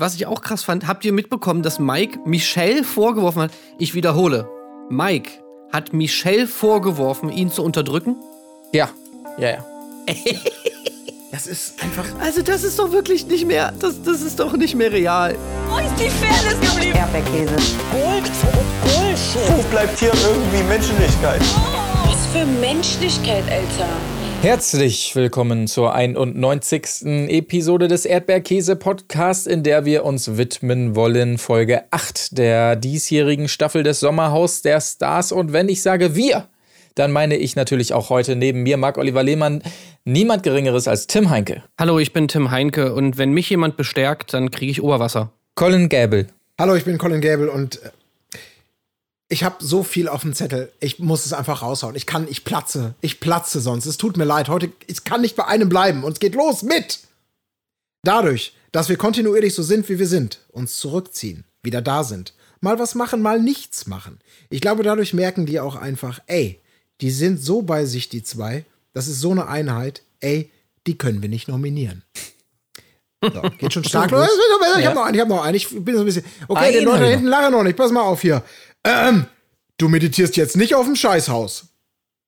Was ich auch krass fand, habt ihr mitbekommen, dass Mike Michelle vorgeworfen hat? Ich wiederhole. Mike hat Michelle vorgeworfen, ihn zu unterdrücken? Ja. Ja, ja. das ist einfach. Also, das ist doch wirklich nicht mehr. Das, das ist doch nicht mehr real. Wo ist die Fairness geblieben? Erdbeerkäse. Gold. Bullshit. Wo bleibt hier irgendwie Menschlichkeit? Was für Menschlichkeit, Alter. Herzlich willkommen zur 91. Episode des Erdbeerkäse-Podcasts, in der wir uns widmen wollen, Folge 8 der diesjährigen Staffel des Sommerhaus der Stars. Und wenn ich sage wir, dann meine ich natürlich auch heute neben mir, Marc-Oliver Lehmann, niemand Geringeres als Tim Heinke. Hallo, ich bin Tim Heinke und wenn mich jemand bestärkt, dann kriege ich Oberwasser. Colin Gable. Hallo, ich bin Colin Gable und äh, ich habe so viel auf dem Zettel. Ich muss es einfach raushauen. Ich kann, ich platze. Ich platze sonst. Es tut mir leid. Heute, ich kann nicht bei einem bleiben. Und es geht los mit. Dadurch, dass wir kontinuierlich so sind, wie wir sind, uns zurückziehen, wieder da sind, mal was machen, mal nichts machen. Ich glaube, dadurch merken die auch einfach, ey, die sind so bei sich, die zwei. Das ist so eine Einheit. Ey, die können wir nicht nominieren. So, geht schon stark los. Ich habe noch einen, ich habe noch einen. Ich bin so ein bisschen. Okay, die Leute da hinten lachen noch nicht. Pass mal auf hier. Ähm, du meditierst jetzt nicht auf dem Scheißhaus.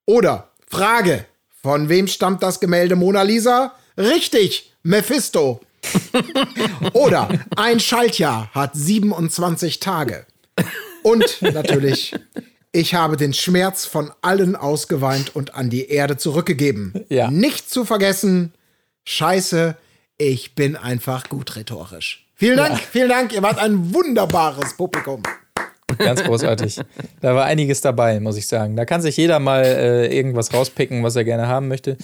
Oder, Frage, von wem stammt das Gemälde Mona Lisa? Richtig, Mephisto. Oder, ein Schaltjahr hat 27 Tage. Und natürlich, ich habe den Schmerz von allen ausgeweint und an die Erde zurückgegeben. Ja. Nicht zu vergessen, Scheiße, ich bin einfach gut rhetorisch. Vielen Dank, ja. vielen Dank, ihr wart ein wunderbares Publikum. Ganz großartig. Da war einiges dabei, muss ich sagen. Da kann sich jeder mal äh, irgendwas rauspicken, was er gerne haben möchte.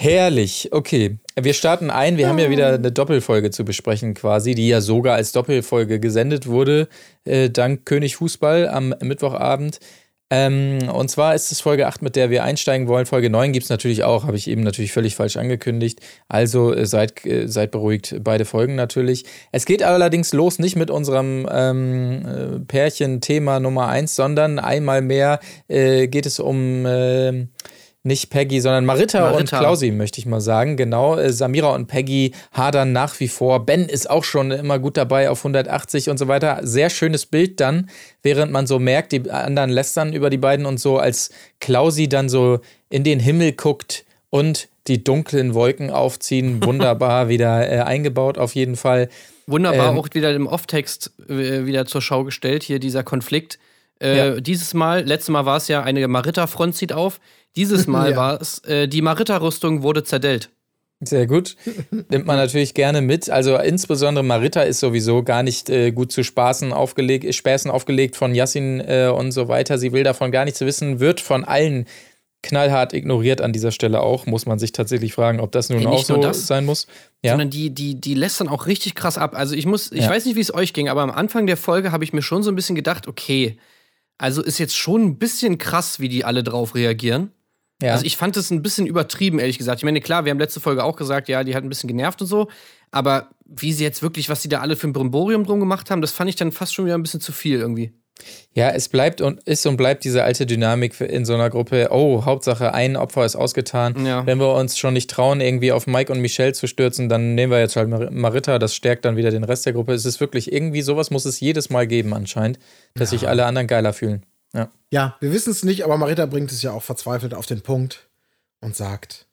Herrlich. Okay, wir starten ein. Wir haben ja wieder eine Doppelfolge zu besprechen, quasi, die ja sogar als Doppelfolge gesendet wurde, äh, dank König Fußball am Mittwochabend. Ähm, und zwar ist es Folge 8, mit der wir einsteigen wollen. Folge 9 gibt es natürlich auch, habe ich eben natürlich völlig falsch angekündigt. Also äh, seid, äh, seid beruhigt, beide Folgen natürlich. Es geht allerdings los nicht mit unserem ähm, äh, Pärchen-Thema Nummer 1, sondern einmal mehr äh, geht es um ähm, nicht Peggy, sondern Marita, Marita, und Klausi, möchte ich mal sagen. Genau, äh, Samira und Peggy hadern nach wie vor. Ben ist auch schon immer gut dabei auf 180 und so weiter. Sehr schönes Bild dann, während man so merkt, die anderen lästern über die beiden und so, als Klausi dann so in den Himmel guckt und die dunklen Wolken aufziehen. Wunderbar wieder äh, eingebaut auf jeden Fall. Wunderbar ähm, auch wieder im Off-Text äh, wieder zur Schau gestellt, hier dieser Konflikt. Äh, ja. Dieses Mal, letztes Mal war es ja, eine Marita-Front zieht auf. Dieses Mal ja. war es, äh, die Marita-Rüstung wurde zerdellt. Sehr gut. Nimmt man natürlich gerne mit. Also insbesondere Marita ist sowieso gar nicht äh, gut zu Spaßen aufgelegt, Späßen aufgelegt von Yassin äh, und so weiter. Sie will davon gar nichts wissen, wird von allen knallhart ignoriert an dieser Stelle auch. Muss man sich tatsächlich fragen, ob das nun hey, auch so das, sein muss. Ja? Sondern die, die, die lässt dann auch richtig krass ab. Also ich muss, ich ja. weiß nicht, wie es euch ging, aber am Anfang der Folge habe ich mir schon so ein bisschen gedacht, okay, also ist jetzt schon ein bisschen krass, wie die alle drauf reagieren. Ja. Also ich fand es ein bisschen übertrieben, ehrlich gesagt. Ich meine, klar, wir haben letzte Folge auch gesagt, ja, die hat ein bisschen genervt und so. Aber wie sie jetzt wirklich, was sie da alle für ein Brimborium drum gemacht haben, das fand ich dann fast schon wieder ein bisschen zu viel irgendwie. Ja, es bleibt und ist und bleibt diese alte Dynamik in so einer Gruppe. Oh, Hauptsache ein Opfer ist ausgetan. Ja. Wenn wir uns schon nicht trauen, irgendwie auf Mike und Michelle zu stürzen, dann nehmen wir jetzt halt Marita. Das stärkt dann wieder den Rest der Gruppe. Es ist wirklich irgendwie sowas muss es jedes Mal geben anscheinend, dass ja. sich alle anderen geiler fühlen. Ja, ja wir wissen es nicht, aber Marita bringt es ja auch verzweifelt auf den Punkt und sagt: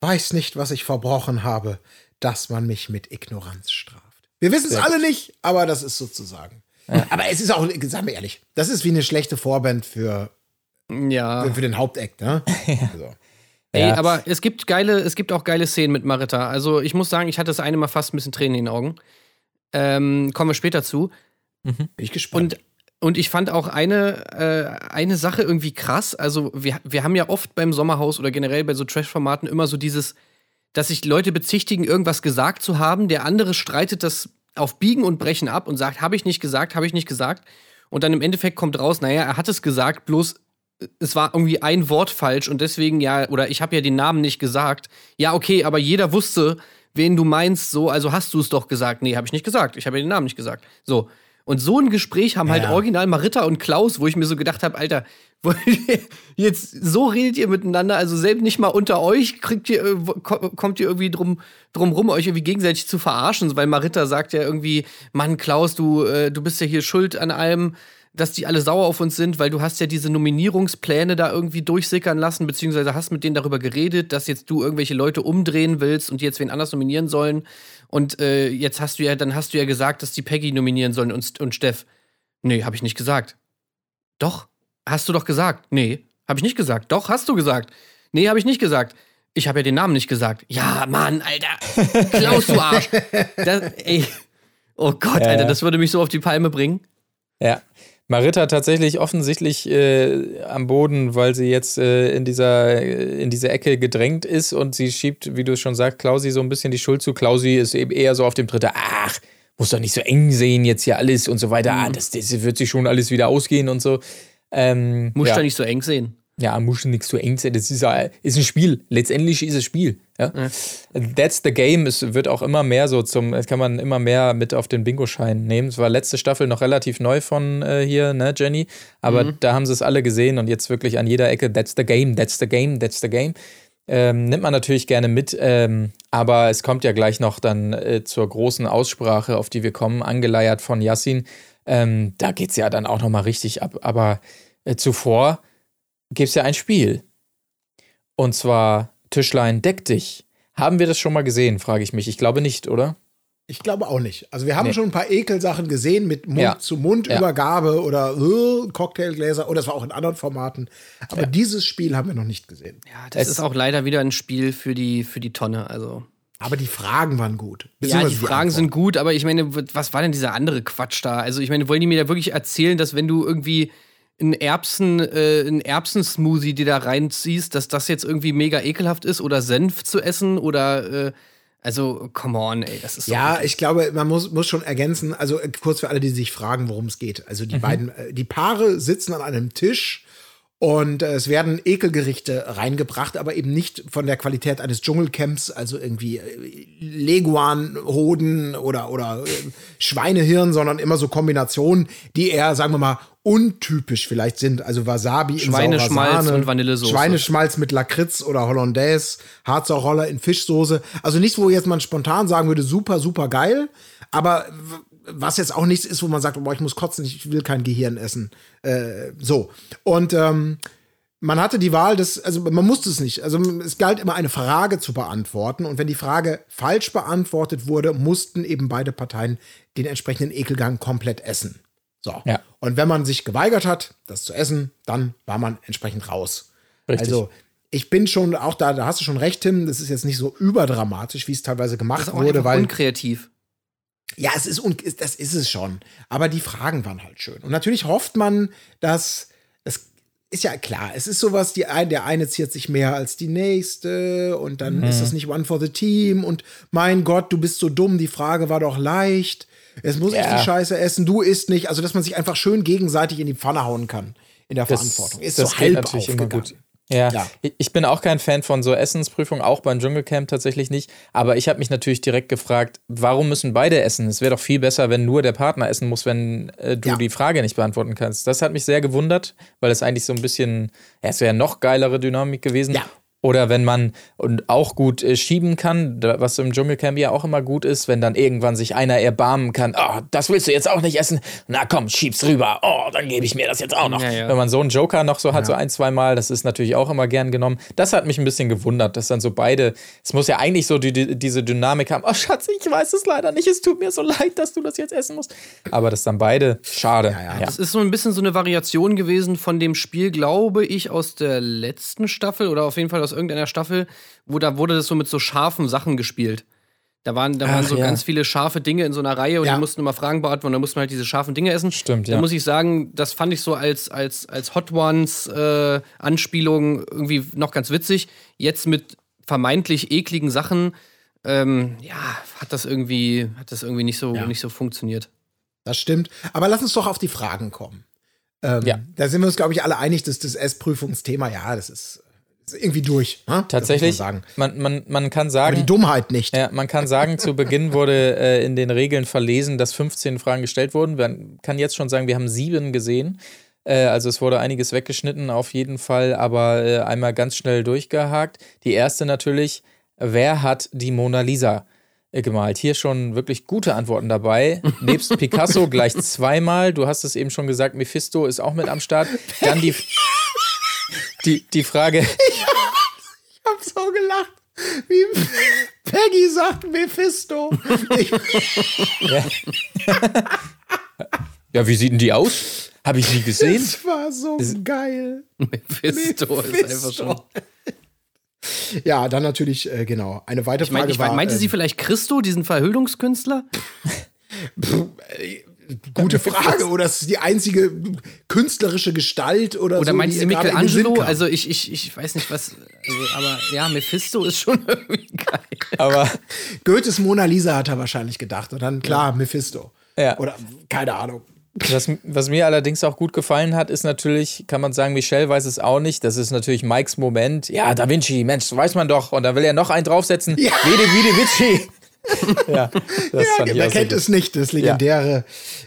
Weiß nicht, was ich verbrochen habe, dass man mich mit Ignoranz straft. Wir wissen es alle nicht, aber das ist sozusagen. Ja. Aber es ist auch, sagen wir ehrlich, das ist wie eine schlechte Vorband für, ja. für, für den Haupteck, ne? ja. Also. Ey, ja. aber es gibt geile, es gibt auch geile Szenen mit Marita. Also ich muss sagen, ich hatte das eine Mal fast ein bisschen Tränen in den Augen. Ähm, kommen wir später zu. Mhm. Bin ich gespannt. Und und ich fand auch eine, äh, eine Sache irgendwie krass. Also, wir, wir haben ja oft beim Sommerhaus oder generell bei so Trash-Formaten immer so dieses, dass sich Leute bezichtigen, irgendwas gesagt zu haben. Der andere streitet das auf Biegen und Brechen ab und sagt, habe ich nicht gesagt, habe ich nicht gesagt. Und dann im Endeffekt kommt raus, naja, er hat es gesagt, bloß es war irgendwie ein Wort falsch und deswegen ja, oder ich habe ja den Namen nicht gesagt. Ja, okay, aber jeder wusste, wen du meinst, so, also hast du es doch gesagt. Nee, habe ich nicht gesagt. Ich habe ja den Namen nicht gesagt. So. Und so ein Gespräch haben halt ja. halt original Marita und Klaus, wo ich mir so gedacht habe, Alter, jetzt so redet ihr miteinander, also selbst nicht mal unter euch kriegt ihr, äh, ko- kommt ihr irgendwie drum, drum rum, euch irgendwie gegenseitig zu verarschen, weil Marita sagt ja irgendwie, Mann, Klaus, du, äh, du bist ja hier schuld an allem, dass die alle sauer auf uns sind, weil du hast ja diese Nominierungspläne da irgendwie durchsickern lassen, beziehungsweise hast mit denen darüber geredet, dass jetzt du irgendwelche Leute umdrehen willst und jetzt wen anders nominieren sollen. Und äh, jetzt hast du ja, dann hast du ja gesagt, dass die Peggy nominieren sollen und, und Steff. Nee, habe ich nicht gesagt. Doch, hast du doch gesagt. Nee, habe ich nicht gesagt. Doch, hast du gesagt. Nee, habe ich nicht gesagt. Ich habe ja den Namen nicht gesagt. Ja, Mann, Alter. Klaus, du Arsch. Das, ey. Oh Gott, Ja, Alter, das würde mich so auf die Palme bringen. Ja. Marita tatsächlich offensichtlich äh, am Boden, weil sie jetzt äh, in, dieser, äh, in diese Ecke gedrängt ist und sie schiebt, wie du es schon sagst, Klausi so ein bisschen die Schuld zu. Klausi ist eben eher so auf dem Dritter, ach, muss doch nicht so eng sehen jetzt hier alles und so weiter. Ah, das, das wird sich schon alles wieder ausgehen und so. Ähm, Muss ja. da nicht so eng sehen. Ja, muss nichts so eng sein. Das ist, ja- ist ein Spiel. Letztendlich ist es Spiel. Ja? That's the game. Es wird auch immer mehr so zum, das kann man immer mehr mit auf den Bingo-Schein nehmen. Es war letzte Staffel noch relativ neu von äh, hier, ne, Jenny? Aber da haben sie es alle gesehen und jetzt wirklich an jeder Ecke, that's the game, that's the game, that's the game. Ähm, nimmt man natürlich gerne mit, ähm, aber es kommt ja gleich noch dann äh, zur großen Aussprache, auf die wir kommen, angeleiert von Yassin. Ähm, da geht's ja dann auch noch mal richtig ab. Aber äh, zuvor gibt es ja ein Spiel. Und zwar Tischlein deck dich. Haben wir das schon mal gesehen, frage ich mich. Ich glaube nicht, oder? Ich glaube auch nicht. Also wir haben Nee. schon ein paar Ekelsachen gesehen mit Ja. Mund-zu-Mund-Übergabe oder äh, Cocktailgläser. Oder das war auch in anderen Formaten. Aber dieses Spiel haben wir noch nicht gesehen. Ja, das Es- ist auch leider wieder ein Spiel für die, für die Tonne. Also. Aber die Fragen waren gut. Ja, Beziehungsweise die Fragen sind Antworten. gut, aber ich meine, was war denn dieser andere Quatsch da? Also, ich meine, wollen die mir da wirklich erzählen, dass wenn du irgendwie einen Erbsen, äh, einen Erbsensmoothie dir da reinziehst, dass das jetzt irgendwie mega ekelhaft ist oder Senf zu essen oder äh, also, come on, ey, das ist Ja, ich glaube, man muss, muss schon ergänzen, also äh, kurz für alle, die sich fragen, worum es geht. Also Mhm. die beiden, äh, die Paare sitzen an einem Tisch und äh, es werden Ekelgerichte reingebracht, aber eben nicht von der Qualität eines Dschungelcamps, also irgendwie äh, Leguanhoden oder, oder äh, Schweinehirn, sondern immer so Kombinationen, die eher, sagen wir mal, untypisch vielleicht sind. Also Wasabi in Schweineschmalz und Vanillesoße. Schweineschmalz mit Lakritz oder Hollandaise, Harzer in Fischsoße. Also nichts, wo jetzt man spontan sagen würde, super, super geil. Aber was jetzt auch nichts ist, wo man sagt, boah, ich muss kotzen, ich will kein Gehirn essen. Äh, so. Und ähm, man hatte die Wahl, des, also man musste es nicht. Also es galt immer eine Frage zu beantworten. Und wenn die Frage falsch beantwortet wurde, mussten eben beide Parteien den entsprechenden Ekelgang komplett essen. So. Ja. Und wenn man sich geweigert hat, das zu essen, dann war man entsprechend raus. Richtig. Also ich bin schon auch da, da hast du schon recht, Tim, das ist jetzt nicht so überdramatisch, wie es teilweise gemacht das ist auch wurde, weil unkreativ. ja, es ist, un- ist- das ist es schon. Aber die Fragen waren halt schön. Und natürlich hofft man, dass, es ist ja klar, es ist sowas, die ein, der eine ziert sich mehr als die nächste und dann ist das nicht one for the team und mein Gott, du bist so dumm, die Frage war doch leicht. Es muss ich Ja. die Scheiße essen, du isst nicht. Also, dass man sich einfach schön gegenseitig in die Pfanne hauen kann in der Verantwortung. Ist das so halb natürlich immer gut. Ja, Ja. Ich- ich bin auch kein Fan von so Essensprüfungen, auch beim Dschungelcamp tatsächlich nicht. Aber ich habe mich natürlich direkt gefragt, warum müssen beide essen? Es wäre doch viel besser, wenn nur der Partner essen muss, wenn äh, du Ja. die Frage nicht beantworten kannst. Das hat mich sehr gewundert, weil es eigentlich so ein bisschen, ja, es wäre noch geilere Dynamik gewesen. Ja. Oder wenn man und auch gut äh, schieben kann, was im Dschungelcamp ja auch immer gut ist, wenn dann irgendwann sich einer erbarmen kann, oh, das willst du jetzt auch nicht essen, na komm, schieb's rüber, oh, dann gebe ich mir das jetzt auch noch. Ja, ja. Wenn man so einen Joker noch so hat, so ein, zwei Mal, das ist natürlich auch immer gern genommen. Das hat mich ein bisschen gewundert, dass dann so beide, es muss ja eigentlich so die, die, diese Dynamik haben, oh Schatz, ich weiß es leider nicht, es tut mir so leid, dass du das jetzt essen musst. Aber das dann beide, schade. ja. Das ist so ein bisschen so eine Variation gewesen von dem Spiel, glaube ich, aus der letzten Staffel oder auf jeden Fall aus irgendeiner Staffel, wo da wurde das so mit so scharfen Sachen gespielt. Da waren, da waren Ach, so ja. ganz viele scharfe Dinge in so einer Reihe und Ja. die mussten immer Fragen beantworten und dann mussten halt diese scharfen Dinge essen. Stimmt, Da ja. muss ich sagen, das fand ich so als, als, als Hot Ones äh, Anspielung irgendwie noch ganz witzig. Jetzt mit vermeintlich ekligen Sachen, ähm, ja, hat das irgendwie, hat das irgendwie nicht so, nicht so funktioniert. Das stimmt. Aber lass uns doch auf die Fragen kommen. Ähm, Ja. Da sind wir uns, glaube ich, alle einig, dass das Essprüfungsthema, ja, das ist irgendwie durch. Ne? Tatsächlich, man sagen. man, man, man kann Aber sagen, die Dummheit nicht. Ja, man kann sagen, zu Beginn wurde äh, in den Regeln verlesen, dass 15 Fragen gestellt wurden. Man kann jetzt schon sagen, wir haben sieben gesehen. Äh, also es wurde einiges weggeschnitten auf jeden Fall, aber äh, einmal ganz schnell durchgehakt. Die erste natürlich, wer hat die Mona Lisa äh, gemalt? Hier schon wirklich gute Antworten dabei. Nebst Picasso gleich zweimal. Du hast es eben schon gesagt, Mephisto ist auch mit am Start. Dann die, die, die Frage, Ich hab so gelacht. Wie Peggy sagt Mephisto. Ich, ja, wie sieht denn die aus? Habe ich nie gesehen. das war so geil. Mephisto ist einfach schon. Ja, dann natürlich, äh, genau. Eine weitere Ich meine, Frage ich war. meinte sie ähm, vielleicht Christo, diesen Verhüllungskünstler? Gute Frage. Oder ist die einzige künstlerische Gestalt oder, Oder so, meinst die du Michelangelo? Also ich, ich, ich weiß nicht was, also, aber ja, Mephisto ist schon irgendwie geil. Aber Goethes Mona Lisa hat er wahrscheinlich gedacht. Und dann, klar, Mephisto. Ja. Oder, keine Ahnung. was, was mir allerdings auch gut gefallen hat, ist natürlich, kann man sagen, Michelle weiß es auch nicht. Das ist natürlich Mikes Moment. Ja, Da Vinci, Mensch, weiß man doch. Und da will er noch einen draufsetzen. Ja. Vede, Vide, Vici. ja, das ich Wer kennt es nicht? Das legendäre,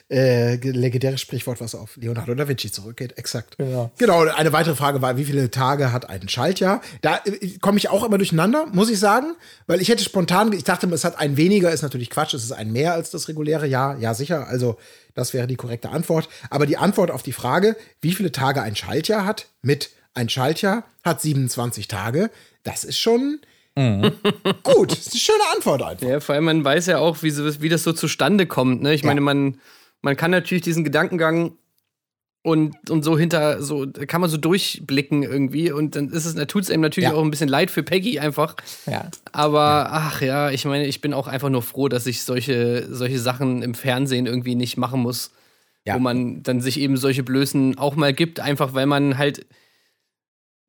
äh, legendäre Sprichwort, was auf Leonardo da Vinci zurückgeht. Exakt. Genau. Genau. Eine weitere Frage war, wie viele Tage hat ein Schaltjahr? Da äh, komme ich auch immer durcheinander, muss ich sagen, weil ich hätte spontan, ich dachte, es hat ein weniger, ist natürlich Quatsch, es ist ein mehr als das reguläre Jahr. Ja, sicher. Also, das wäre die korrekte Antwort. Aber die Antwort auf die Frage, wie viele Tage ein Schaltjahr hat, mit ein Schaltjahr hat 27 Tage, das ist schon gut. Das ist eine schöne Antwort einfach. Ja, vor allem man weiß ja auch, wie, so, wie das so zustande kommt. Ne? Ich meine, man, man kann natürlich diesen Gedankengang und, und so hinter, so da kann man so durchblicken irgendwie. Und dann ist es, da tut es einem natürlich Ja. auch ein bisschen leid für Peggy einfach. Ja. Aber ach ja, ich meine, ich bin auch einfach nur froh, dass ich solche, solche Sachen im Fernsehen irgendwie nicht machen muss. Ja. Wo man dann sich eben solche Blößen auch mal gibt, einfach weil man halt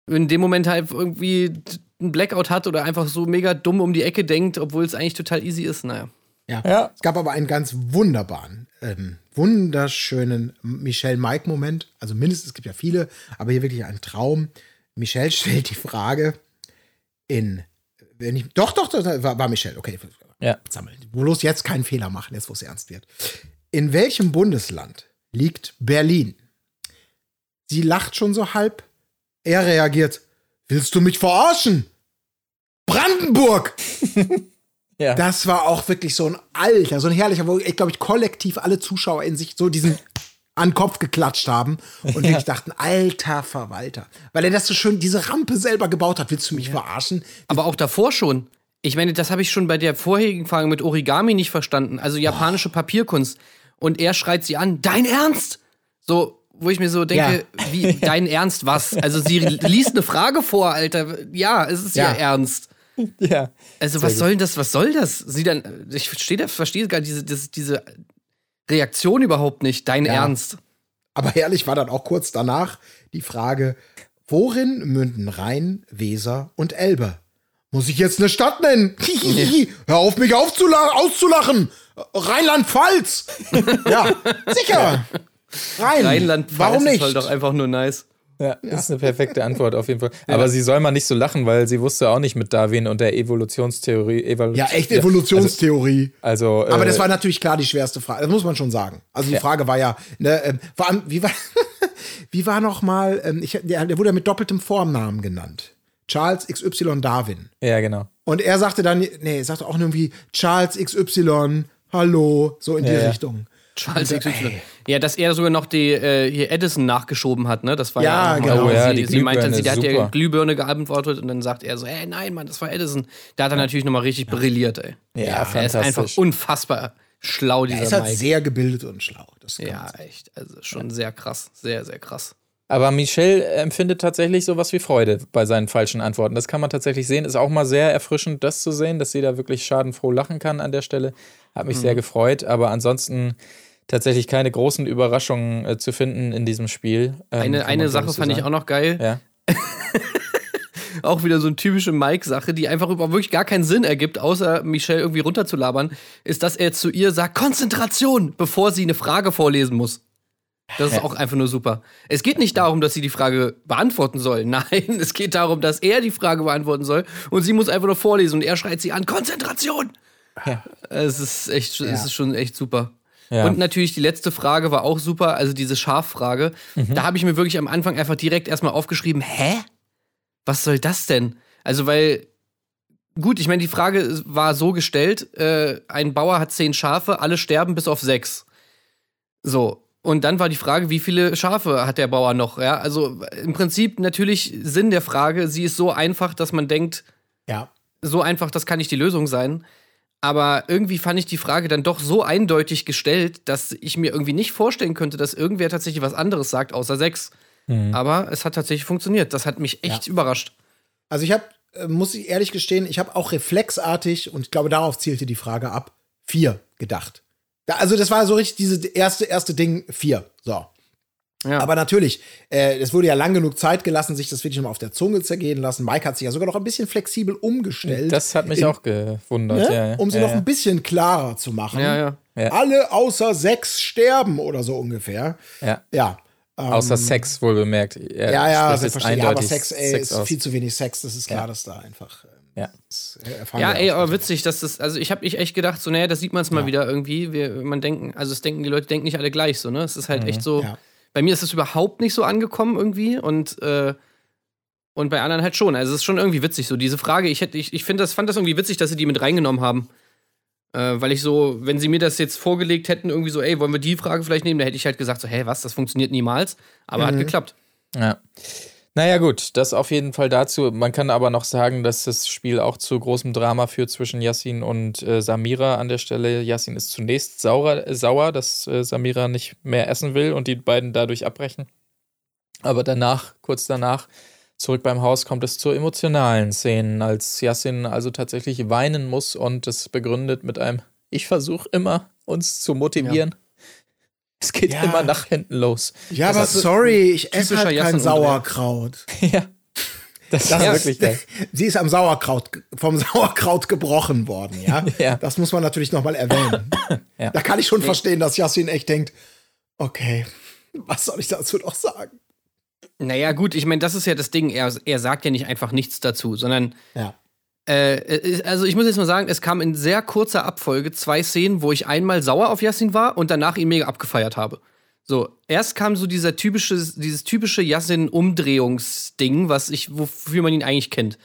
in dem Moment halt irgendwie einen Blackout hat oder einfach so mega dumm um die Ecke denkt, obwohl es eigentlich total easy ist. Naja. Ja. Ja. Es gab aber einen ganz wunderbaren, ähm, wunderschönen Michelle-Mike-Moment. Also mindestens, es gibt ja viele, aber hier wirklich ein Traum. Michelle stellt die Frage in, wenn ich, doch, doch, doch war, war Michelle, okay. Ja. Sammeln. Bloß jetzt keinen Fehler machen, jetzt wo es ernst wird. In welchem Bundesland liegt Berlin? Sie lacht schon so halb. Er reagiert, willst du mich verarschen? Brandenburg! Ja. Das war auch wirklich so ein alter, so ein herrlicher, wo ich glaube ich kollektiv alle Zuschauer in sich so diesen an den Kopf geklatscht haben und wirklich dachten, alter Verwalter. Weil er das so schön, diese Rampe selber gebaut hat. Willst du mich verarschen? Aber auch davor schon. Ich meine, das habe ich schon bei der vorherigen Frage mit Origami nicht verstanden. Also japanische Papierkunst. Und er schreit sie an, dein Ernst? So, wo ich mir so denke, wie, dein Ernst was? Also sie liest eine Frage vor, Alter. Ja, es ist ja, Ja. ernst. ja. Also was soll das, was soll das? Sie dann, ich verstehe das, verstehe gar diese, diese, diese Reaktion überhaupt nicht. Dein Ja. Ernst. Aber herrlich war dann auch kurz danach die Frage, worin münden Rhein, Weser und Elbe? Muss ich jetzt eine Stadt nennen? Hör auf, mich auszulachen! Rheinland-Pfalz! ja, sicher! Rhein. Rheinland-Pfalz Warum nicht? ist halt doch einfach nur nice. Ja, ist eine perfekte Antwort auf jeden Fall. Aber sie soll mal nicht so lachen, weil sie wusste auch nicht mit Darwin und der Evolutionstheorie. Evolu ja, echt Evolutionstheorie. Also, Aber äh, das war natürlich klar die schwerste Frage. Das muss man schon sagen. Also die Ja. Frage war ja, ne, ähm, vor allem, wie war, wie war noch mal, ähm, ich, der, der wurde ja mit doppeltem Vornamen genannt. Charles XY Darwin. ja, genau. Und er sagte dann, nee, er sagte auch irgendwie Charles XY, hallo, so in die Ja, ja. Richtung. Charles XY. Ja, dass er sogar noch die äh, hier Edison nachgeschoben hat, ne? Das war Ja, ja, genau. Oh ja, sie, die sie meinte, sie der hat ja. Glühbirne geantwortet und dann sagt er so, ey, nein, Mann, das war Edison. Da hat er natürlich nochmal richtig brilliert, ey. Ja, er ist fantastisch. einfach unfassbar schlau, Er ist dieser halt Mike. sehr gebildet und schlau. Ja, echt. Also schon sehr krass. Sehr, sehr krass. Aber Michelle empfindet tatsächlich sowas wie Freude bei seinen falschen Antworten. Das kann man tatsächlich sehen. Ist auch mal sehr erfrischend, das zu sehen, dass sie da wirklich schadenfroh lachen kann an der Stelle. Hat mich Mhm. sehr gefreut. Aber ansonsten tatsächlich keine großen Überraschungen äh, zu finden in diesem Spiel. Ähm, Eine, eine Sache fand ich sagen. auch noch geil. Ja. Auch wieder so eine typische Mike-Sache, die einfach überhaupt wirklich gar keinen Sinn ergibt, außer Michelle irgendwie runterzulabern, ist, dass er zu ihr sagt, Konzentration, bevor sie eine Frage vorlesen muss. Das ist Ja. auch einfach nur super. Es geht nicht darum, dass sie die Frage beantworten soll. Nein, es geht darum, dass er die Frage beantworten soll und sie muss einfach nur vorlesen und er schreit sie an, Konzentration! Ja. Es ist echt, es ist schon echt super. Ja. Und natürlich die letzte Frage war auch super, also diese Schaffrage. Mhm. Da habe ich mir wirklich am Anfang einfach direkt erstmal aufgeschrieben, hä? Was soll das denn? Also, weil, gut, ich meine, die Frage war so gestellt, äh, ein Bauer hat zehn Schafe, alle sterben bis auf sechs. So. Und dann war die Frage, wie viele Schafe hat der Bauer noch? Ja, also im Prinzip natürlich Sinn der Frage, sie ist so einfach, dass man denkt, Ja. so einfach, das kann nicht die Lösung sein. Aber irgendwie fand ich die Frage dann doch so eindeutig gestellt, dass ich mir irgendwie nicht vorstellen könnte, dass irgendwer tatsächlich was anderes sagt, außer sechs. Aber es hat tatsächlich funktioniert. Das hat mich echt überrascht. Also ich habe, äh, muss ich ehrlich gestehen, ich habe auch reflexartig, und ich glaube, darauf zielte die Frage ab, vier gedacht. Da, also das war so richtig dieses erste, erste Ding, vier. So. Ja. Aber natürlich, äh, es wurde ja lang genug Zeit gelassen, sich das wirklich mal auf der Zunge zergehen lassen. Mike hat sich ja sogar noch ein bisschen flexibel umgestellt. Das hat mich In- auch gewundert, ne? ja, ja. um sie ja, noch ja. ein bisschen klarer zu machen. ja, ja. Ja. Alle außer sechs sterben oder so ungefähr. Ja. Ja. Außer Sex, wohl bemerkt. Er Ja, ja, selbstverständlich. Ja, aber Sex, ey, Sex ist aus. viel zu wenig Sex. Das ist klar, Ja. dass da einfach. ähm, Ja. das, äh, Ja, ey, aber witzig, dass das, also ich habe ich echt gedacht, so, naja, das sieht man es mal wieder irgendwie. Wir, man denken, also es denken, die Leute denken nicht alle gleich, so, ne? Es ist halt echt so. Ja. Bei mir ist es überhaupt nicht so angekommen irgendwie und, äh, und bei anderen halt schon. Also es ist schon irgendwie witzig, so diese Frage. Ich hätte, ich, ich finde das, fand das irgendwie witzig, dass sie die mit reingenommen haben. Äh, weil ich so, wenn sie mir das jetzt vorgelegt hätten, irgendwie so, ey, wollen wir die Frage vielleicht nehmen, da hätte ich halt gesagt, so, hä, was, das funktioniert niemals. Aber hat geklappt. Ja. Naja, gut, das auf jeden Fall dazu. Man kann aber noch sagen, dass das Spiel auch zu großem Drama führt zwischen Yassin und äh, Samira an der Stelle. Yassin ist zunächst sauer, äh, sauer dass äh, Samira nicht mehr essen will und die beiden dadurch abbrechen. Aber danach, kurz danach, zurück beim Haus kommt es zu emotionalen Szenen, als Yassin also tatsächlich weinen muss und das begründet mit einem Ich versuche immer, uns zu motivieren. Es geht Ja. immer nach hinten los. Ja, Das aber sorry, ich esse halt kein. Sauerkraut. ja. Das, Das ist wirklich geil. sie ist am Sauerkraut, vom Sauerkraut gebrochen worden, ja. Ja. Das muss man natürlich nochmal erwähnen. Ja. Da kann ich schon verstehen, dass Yassin echt denkt, okay, was soll ich dazu noch sagen? Naja, gut, ich meine, das ist ja das Ding. Er, er sagt ja nicht einfach nichts dazu, sondern Ja. Äh, äh, also ich muss jetzt mal sagen, es kam in sehr kurzer Abfolge zwei Szenen, wo ich einmal sauer auf Yassin war und danach ihn mega abgefeiert habe. So, erst kam so dieser typische, dieses typische Yassin-Umdrehungsding, was ich, wofür man ihn eigentlich kennt.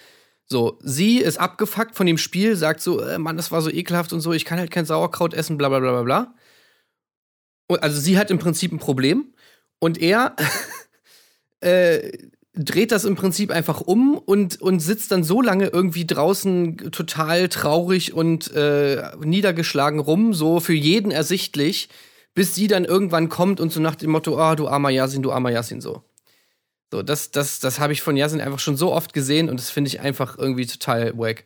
So, sie ist abgefuckt von dem Spiel, sagt so, äh, Mann, das war so ekelhaft und so, ich kann halt kein Sauerkraut essen, bla bla bla bla bla. Also sie hat im Prinzip ein Problem und er äh, dreht das im Prinzip einfach um und, und sitzt dann so lange irgendwie draußen total traurig und äh, niedergeschlagen rum, so für jeden ersichtlich, bis sie dann irgendwann kommt und so nach dem Motto, ah, du armer Yasin, du armer Yasin, so. So, das, das, das habe ich von Yasin einfach schon so oft gesehen und das finde ich einfach irgendwie total wack.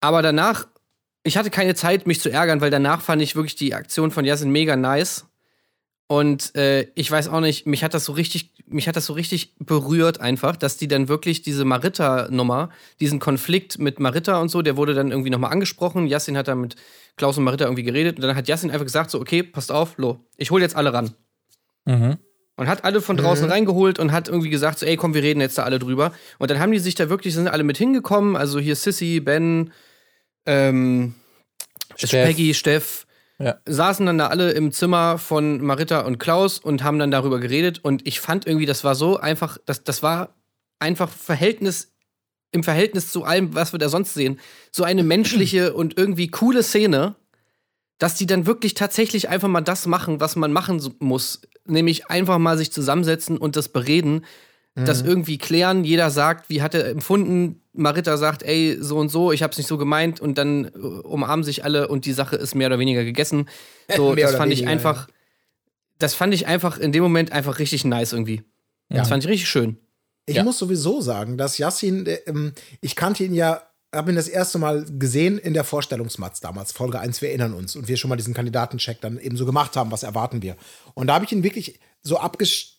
Aber danach, ich hatte keine Zeit, mich zu ärgern, weil danach fand ich wirklich die Aktion von Yasin mega nice. Und äh, ich weiß auch nicht, mich hat das so richtig, mich hat das so richtig berührt einfach, dass die dann wirklich diese Maritta-Nummer, diesen Konflikt mit Maritta und so, der wurde dann irgendwie nochmal angesprochen. Yassin hat da mit Klaus und Maritta irgendwie geredet und dann hat Yassin einfach gesagt so, okay, passt auf, lo, ich hol jetzt alle ran. Mhm. Und hat alle von draußen reingeholt und hat irgendwie gesagt so, ey, komm, wir reden jetzt da alle drüber. Und dann haben die sich da wirklich, sind alle mit hingekommen, also hier Sissy, Ben, ähm, Steff. Peggy, Steff, Ja. saßen dann da alle im Zimmer von Maritta und Klaus und haben dann darüber geredet. Und ich fand irgendwie, das war so einfach, das, das war einfach Verhältnis, im Verhältnis zu allem, was wir da sonst sehen, so eine menschliche und irgendwie coole Szene, dass die dann wirklich tatsächlich einfach mal das machen, was man machen muss. Nämlich einfach mal sich zusammensetzen und das bereden, das irgendwie klären. Jeder sagt, wie hat er empfunden. Maritta sagt, ey, so und so, ich hab's nicht so gemeint. Und dann äh, umarmen sich alle und die Sache ist mehr oder weniger gegessen. So, Mehr das oder fand ich weniger, einfach, das fand ich einfach in dem Moment einfach richtig nice irgendwie. Das fand ich richtig schön. Ich Ja. muss sowieso sagen, dass Yassin, äh, ähm, ich kannte ihn ja, habe ihn das erste Mal gesehen in der Vorstellungsmatz damals, Folge 1, wir erinnern uns. Und wir schon mal diesen Kandidatencheck dann eben so gemacht haben, was erwarten wir. Und da habe ich ihn wirklich so abgesch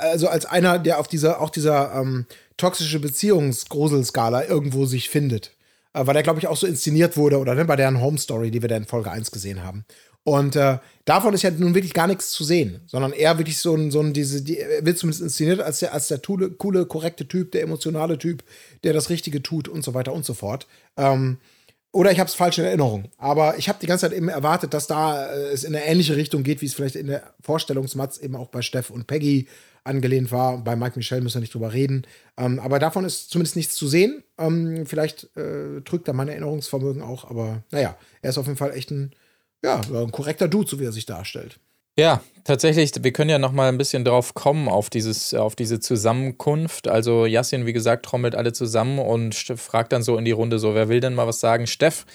also als einer, der auf dieser, auch dieser ähm, toxische Beziehungsgruselskala irgendwo sich findet. Äh, weil der, glaube ich, auch so inszeniert wurde oder ne, bei deren Home Story, die wir da in Folge 1 gesehen haben. Und äh, davon ist ja nun wirklich gar nichts zu sehen, sondern eher wirklich so ein, so ein diese, die, er wird zumindest inszeniert als der, als der coole, coole, korrekte Typ, der emotionale Typ, der das Richtige tut und so weiter und so fort. Ähm, Oder ich habe es falsch in Erinnerung. Aber ich habe die ganze Zeit eben erwartet, dass da äh, es in eine ähnliche Richtung geht, wie es vielleicht in der Vorstellungsmatz eben auch bei Steff und Peggy angelehnt war. Bei Mike Michel müssen wir nicht drüber reden. Ähm, aber davon ist zumindest nichts zu sehen. Ähm, vielleicht äh, trügt da mein Erinnerungsvermögen auch. Aber naja, er ist auf jeden Fall echt ein, ja, ein korrekter Dude, so wie er sich darstellt. Ja, tatsächlich, wir können ja noch mal ein bisschen drauf kommen auf dieses auf diese Zusammenkunft. Also Yassin, wie gesagt, trommelt alle zusammen und fragt dann so in die Runde so, wer will denn mal was sagen? Steff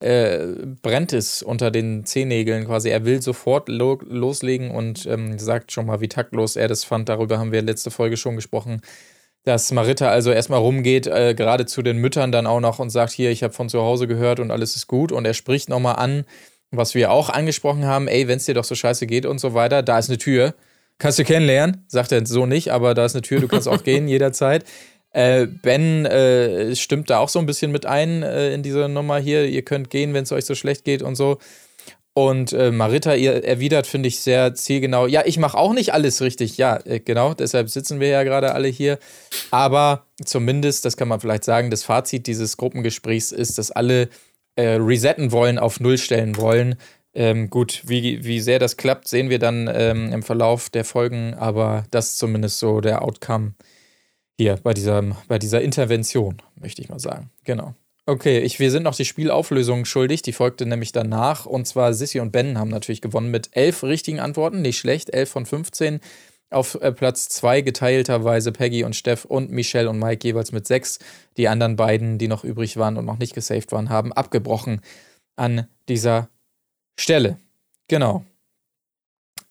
äh, brennt es unter den Zehennägeln quasi. Er will sofort lo loslegen und ähm, sagt schon mal, wie taktlos er das fand. Darüber haben wir letzte Folge schon gesprochen. Dass Marita also erstmal rumgeht, äh, gerade zu den Müttern dann auch noch und sagt, hier, ich habe von zu Hause gehört und alles ist gut. Und er spricht nochmal an, was wir auch angesprochen haben, ey, wenn es dir doch so scheiße geht und so weiter, da ist eine Tür. Kannst du kennenlernen, sagt er so nicht, aber da ist eine Tür, du kannst auch gehen jederzeit. Äh, ben äh, stimmt da auch so ein bisschen mit ein äh, in dieser Nummer hier. Ihr könnt gehen, wenn es euch so schlecht geht und so. Und äh, Marita ihr erwidert, finde ich, sehr zielgenau. Ja, ich mache auch nicht alles richtig. Ja, äh, genau, deshalb sitzen wir ja gerade alle hier. Aber zumindest, das kann man vielleicht sagen, das Fazit dieses Gruppengesprächs ist, dass alle äh, resetten wollen, auf Null stellen wollen. Ähm, gut, wie, wie sehr das klappt, sehen wir dann ähm, im Verlauf der Folgen, aber das ist zumindest so der Outcome hier bei dieser, bei dieser Intervention, möchte ich mal sagen. Genau. Okay, ich, wir sind noch die Spielauflösung schuldig, die folgte nämlich danach. Und zwar Sissy und Ben haben natürlich gewonnen mit elf richtigen Antworten, nicht schlecht, elf von 15. Auf äh, Platz 2 geteilterweise Peggy und Steff und Michelle und Mike jeweils mit 6. Die anderen beiden, die noch übrig waren und noch nicht gesaved waren, haben abgebrochen an dieser Stelle. Genau.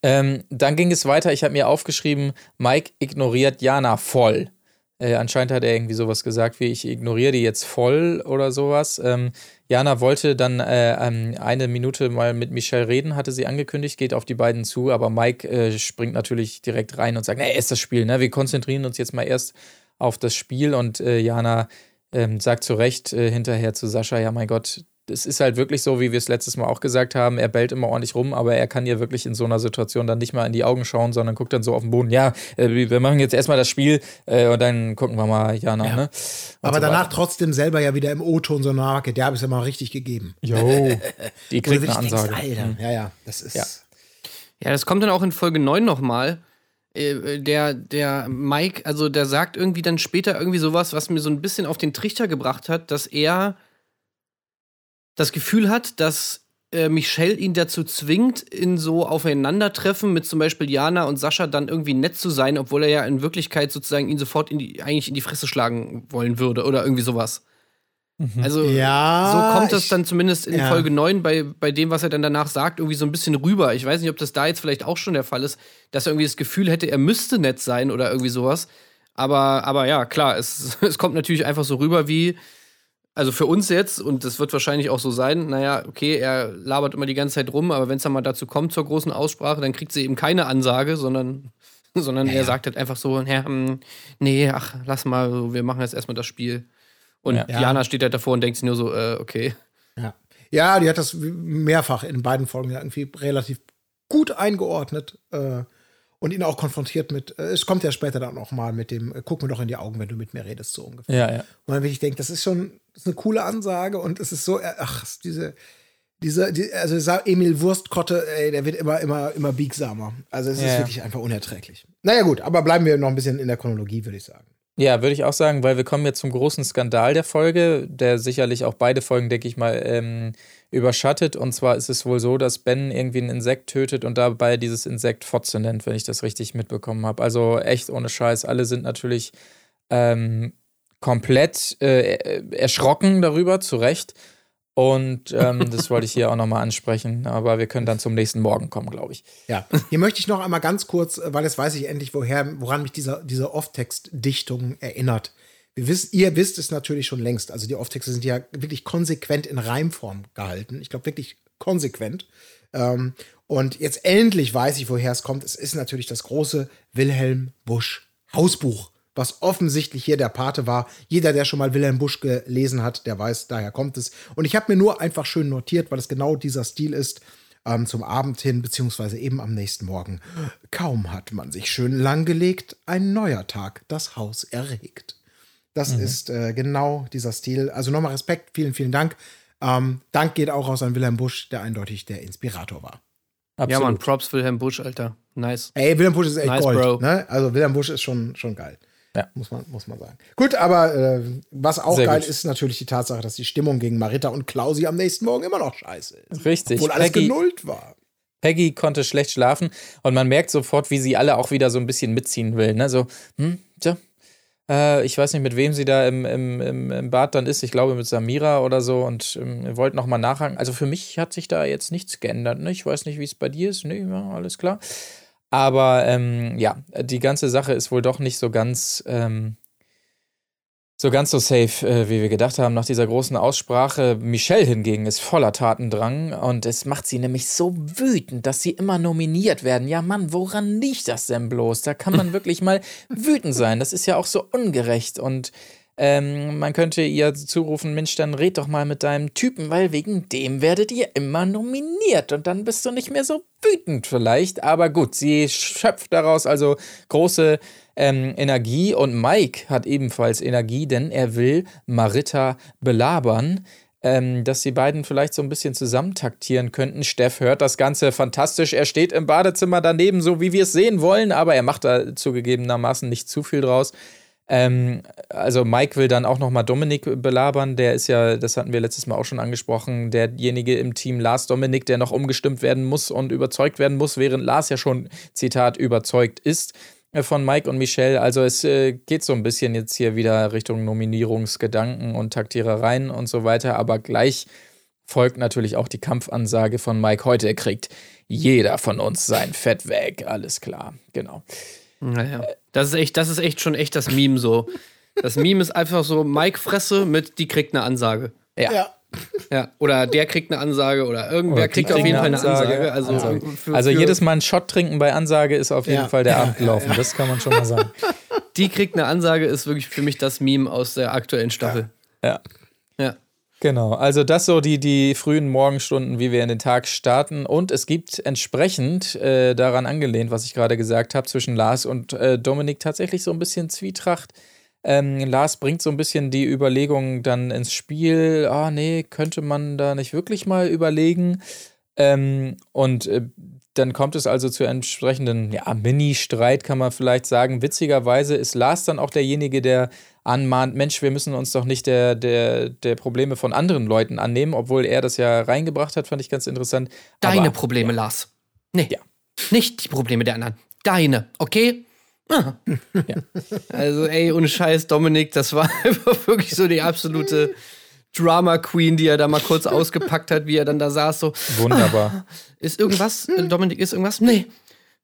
Ähm, dann ging es weiter. Ich habe mir aufgeschrieben, Mike ignoriert Jana voll. Äh, anscheinend hat er irgendwie sowas gesagt wie, ich ignoriere die jetzt voll oder sowas. Ähm, Jana wollte dann äh, ähm, eine Minute mal mit Michelle reden, hatte sie angekündigt, geht auf die beiden zu, aber Mike äh, springt natürlich direkt rein und sagt, nee, ist das Spiel, ne? Wir konzentrieren uns jetzt mal erst auf das Spiel und äh, Jana ähm, sagt zu Recht äh, hinterher zu Sascha, ja mein Gott, es ist halt wirklich so, wie wir es letztes Mal auch gesagt haben, er bellt immer ordentlich rum, aber er kann ihr wirklich in so einer Situation dann nicht mal in die Augen schauen, sondern guckt dann so auf den Boden. Ja, äh, wir machen jetzt erstmal das Spiel äh, und dann gucken wir mal Jana. Ja. Ne? aber so danach weiter. trotzdem selber ja wieder im O-Ton so eine Marke, der habe ich ja mal richtig gegeben. Jo, die kriegt eine Ansage. Denkst, Alter, mhm. ja, ja, das ist. Ja. ja, das kommt dann auch in Folge 9 nochmal äh, der, der Mike, also der sagt irgendwie dann später irgendwie sowas, was mir so ein bisschen auf den Trichter gebracht hat, dass er das Gefühl hat, dass äh, Michelle ihn dazu zwingt, in so Aufeinandertreffen mit zum Beispiel Jana und Sascha dann irgendwie nett zu sein, obwohl er ja in Wirklichkeit sozusagen ihn sofort in die, eigentlich in die Fresse schlagen wollen würde oder irgendwie sowas. Mhm. Also, ja, so kommt das dann zumindest in ja. Folge 9 bei, bei dem, was er dann danach sagt, irgendwie so ein bisschen rüber. Ich weiß nicht, ob das da jetzt vielleicht auch schon der Fall ist, dass er irgendwie das Gefühl hätte, er müsste nett sein oder irgendwie sowas. Aber, aber ja, klar, es, es kommt natürlich einfach so rüber wie, also für uns jetzt, und das wird wahrscheinlich auch so sein, naja, okay, er labert immer die ganze Zeit rum, aber wenn es dann mal dazu kommt zur großen Aussprache, dann kriegt sie eben keine Ansage, sondern, sondern ja, er sagt halt einfach so, ja, hm, nee, ach, lass mal, wir machen jetzt erstmal das Spiel. Und ja. Jana steht halt davor und denkt sich nur so, äh, okay. Ja. ja, die hat das mehrfach in beiden Folgen irgendwie relativ gut eingeordnet. Äh, und ihn auch konfrontiert mit, äh, es kommt ja später dann auch mal mit dem, äh, guck mir doch in die Augen, wenn du mit mir redest, so ungefähr. Ja, ja. Und dann will ich denken, das ist schon das ist eine coole Ansage und es ist so, äh, ach, diese, diese, die, also Emil Wurstkotte, ey, der wird immer, immer, immer biegsamer. Also es ja, ist wirklich einfach unerträglich. Naja, gut, aber bleiben wir noch ein bisschen in der Chronologie, würde ich sagen. Ja, würde ich auch sagen, weil wir kommen jetzt zum großen Skandal der Folge, der sicherlich auch beide Folgen, denke ich mal, ähm, überschattet. Und zwar ist es wohl so, dass Ben irgendwie ein Insekt tötet und dabei dieses Insekt Fotze nennt, wenn ich das richtig mitbekommen habe. Also echt ohne Scheiß. Alle sind natürlich ähm, komplett äh, erschrocken darüber, zu Recht. Und ähm, das wollte ich hier auch nochmal ansprechen. Aber wir können dann zum nächsten Morgen kommen, glaube ich. Ja, hier möchte ich noch einmal ganz kurz, weil jetzt weiß ich endlich, woher, woran mich dieser, diese Off-Text-Dichtung erinnert. Wir wisst, ihr wisst es natürlich schon längst. Also die Off-Texte sind ja wirklich konsequent in Reimform gehalten. Ich glaube wirklich konsequent. Ähm, und jetzt endlich weiß ich, woher es kommt. Es ist natürlich das große Wilhelm Busch Hausbuch was offensichtlich hier der Pate war. Jeder, der schon mal Wilhelm Busch gelesen hat, der weiß, daher kommt es. Und ich habe mir nur einfach schön notiert, weil es genau dieser Stil ist, ähm, zum Abend hin, beziehungsweise eben am nächsten Morgen. Kaum hat man sich schön langgelegt, ein neuer Tag das Haus erregt. Das mhm. ist äh, genau dieser Stil. Also nochmal Respekt, vielen, vielen Dank. Ähm, Dank geht auch raus an Wilhelm Busch, der eindeutig der Inspirator war. Absolut. Ja, Mann, Props Wilhelm Busch, Alter. Nice. Ey, Wilhelm Busch ist echt Nice, Gold. Bro. Ne? Also Wilhelm Busch ist schon, schon geil. Ja. Muss man, muss man sagen. Gut, aber äh, was auch Sehr geil gut. ist natürlich die Tatsache, dass die Stimmung gegen Marita und Klausi am nächsten Morgen immer noch scheiße ist. Richtig. Obwohl alles Peggy, genullt war. Peggy konnte schlecht schlafen und man merkt sofort, wie sie alle auch wieder so ein bisschen mitziehen will. Ne? So, hm, tja, äh, ich weiß nicht, mit wem sie da im, im, im, Bad dann ist. Ich glaube mit Samira oder so und ähm, wollte nochmal nachhaken. Also für mich hat sich da jetzt nichts geändert. Ne? Ich weiß nicht, wie es bei dir ist. Nee, ja, alles klar. Aber ähm, ja, die ganze Sache ist wohl doch nicht so ganz. Ähm, so ganz so safe, äh, wie wir gedacht haben, nach dieser großen Aussprache. Michelle hingegen ist voller Tatendrang und es macht sie nämlich so wütend, dass sie immer nominiert werden. Ja, Mann, woran liegt das denn bloß? Da kann man wirklich mal wütend sein. Das ist ja auch so ungerecht und ähm, man könnte ihr zurufen, Mensch, dann red doch mal mit deinem Typen, weil wegen dem werdet ihr immer nominiert und dann bist du nicht mehr so wütend vielleicht. Aber gut, sie schöpft daraus also große ähm, Energie und Mike hat ebenfalls Energie, denn er will Marita belabern. Ähm, dass die beiden vielleicht so ein bisschen zusammentaktieren könnten. Steff hört das Ganze fantastisch. Er steht im Badezimmer daneben, so wie wir es sehen wollen, aber er macht da zugegebenermaßen nicht zu viel draus. Ähm, also Mike will dann auch nochmal Dominik belabern. Der ist ja, das hatten wir letztes Mal auch schon angesprochen, derjenige im Team Lars Dominik, der noch umgestimmt werden muss und überzeugt werden muss, während Lars ja schon, Zitat, überzeugt ist von Mike und Michelle. Also es äh, geht so ein bisschen jetzt hier wieder Richtung Nominierungsgedanken und Taktierereien und so weiter, aber gleich folgt natürlich auch die Kampfansage von Mike heute. Kriegt jeder von uns sein Fett weg. Alles klar, genau. Naja. Das ist echt, das ist echt schon echt das Meme so. Das Meme ist einfach so Mike Fresse mit die kriegt eine Ansage. Ja. Ja. Ja, oder der kriegt eine Ansage oder irgendwer Oder kriegt auf jeden Fall eine Ansage. Ansage. Also, für- Also für- jedes Mal einen Shot trinken bei Ansage ist auf jeden Ja. Fall der Ja, Abend gelaufen. Das kann man schon mal sagen. die kriegt eine Ansage ist wirklich für mich das Meme aus der aktuellen Staffel. Ja. Ja. Genau, also das so die, die frühen Morgenstunden, wie wir in den Tag starten. Und es gibt entsprechend äh, daran angelehnt, was ich gerade gesagt habe, zwischen Lars und äh, Dominik tatsächlich so ein bisschen Zwietracht. Ähm, Lars bringt so ein bisschen die Überlegung dann ins Spiel, ah nee, könnte man da nicht wirklich mal überlegen. Ähm, und äh, dann kommt es also zu entsprechenden ja, Mini-Streit, kann man vielleicht sagen. Witzigerweise ist Lars dann auch derjenige, der anmahnt, Mensch, wir müssen uns doch nicht der, der, der Probleme von anderen Leuten annehmen, obwohl er das ja reingebracht hat, fand ich ganz interessant. Deine Aber- Probleme, Lars. Nee. Ja. Nicht die Probleme der anderen. Deine, okay? Ah. Also, ey, ohne Scheiß, Dominik, das war einfach wirklich so die absolute Drama Queen, die er da mal kurz ausgepackt hat, wie er dann da saß, so, Wunderbar. ist irgendwas, äh, Dominik, ist irgendwas? Nee,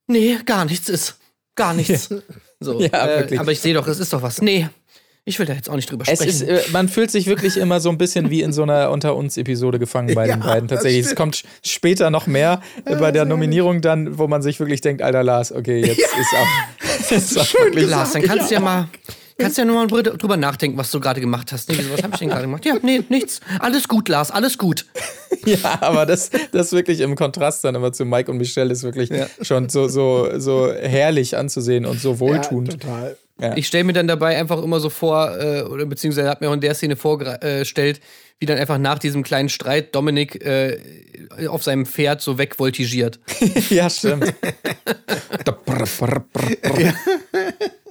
nee, gar nichts ist. Gar nichts. So, Ja, äh, aber ich sehe doch, es ist doch was. Nee, ich will da jetzt auch nicht drüber Es sprechen. ist, äh, man fühlt sich wirklich immer so ein bisschen wie in so einer Unter uns Episode gefangen bei Ja, den beiden. Tatsächlich. Es kommt später noch mehr äh, bei der Nominierung dann, wo man sich wirklich denkt, alter Lars, okay, jetzt ist auch. ist auch wirklich Lars, dann kannst du ja mal. Kannst ja nur mal drü- drüber nachdenken, was du gerade gemacht hast. Nee, was habe ich denn gerade gemacht? Ja, nee, nichts. Alles gut, Lars, alles gut. Ja, aber das, das wirklich im Kontrast dann immer zu Mike und Michelle ist wirklich schon so, so, so herrlich anzusehen und so Ja, wohltuend. Total. Ich stelle mir dann dabei einfach immer so vor, äh, oder beziehungsweise hat mir auch in der Szene vorgestellt, wie dann einfach nach diesem kleinen Streit Dominik äh, auf seinem Pferd so wegvoltigiert. Ja, stimmt.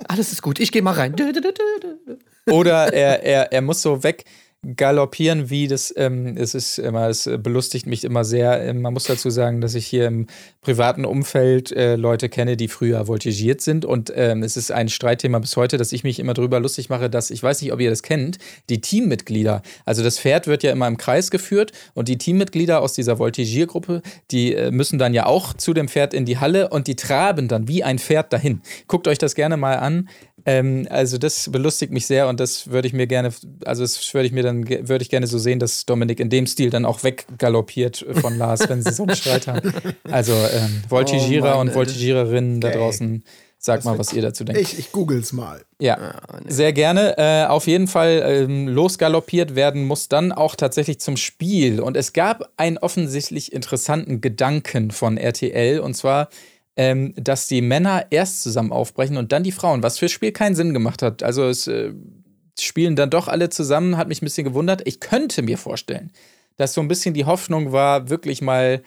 Alles ist gut, ich gehe mal rein. Oder er, er, er muss so weg galoppieren, wie das, ähm, es ist immer, es belustigt mich immer sehr. Ähm, Man muss dazu sagen, dass ich hier im privaten Umfeld äh, Leute kenne, die früher voltigiert sind. Und ähm, es ist ein Streitthema bis heute, dass ich mich immer drüber lustig mache, dass, ich weiß nicht, ob ihr das kennt, die Teammitglieder. Also das Pferd wird ja immer im Kreis geführt und die Teammitglieder aus dieser Voltigiergruppe, die äh, müssen dann ja auch zu dem Pferd in die Halle und die traben dann wie ein Pferd dahin. Guckt euch das gerne mal an. Ähm, also das belustigt mich sehr und das würde ich mir gerne, also das würde ich mir dann, würde ich gerne so sehen, dass Dominik in dem Stil dann auch weggaloppiert von Lars, wenn sie so einen Streit haben. Also ähm, Voltigierer Oh Mann, und. Voltigiererinnen da Okay. draußen, sagt mal, was ihr dazu denkt. Ich, ich google's mal. Ja, sehr gerne. Äh, auf jeden Fall ähm, losgaloppiert werden muss dann auch tatsächlich zum Spiel. Und es gab einen offensichtlich interessanten Gedanken von RTL. Und zwar, ähm, dass die Männer erst zusammen aufbrechen und dann die Frauen, was fürs Spiel keinen Sinn gemacht hat. Also es äh, spielen dann doch alle zusammen, hat mich ein bisschen gewundert. Ich könnte mir vorstellen, dass so ein bisschen die Hoffnung war, wirklich mal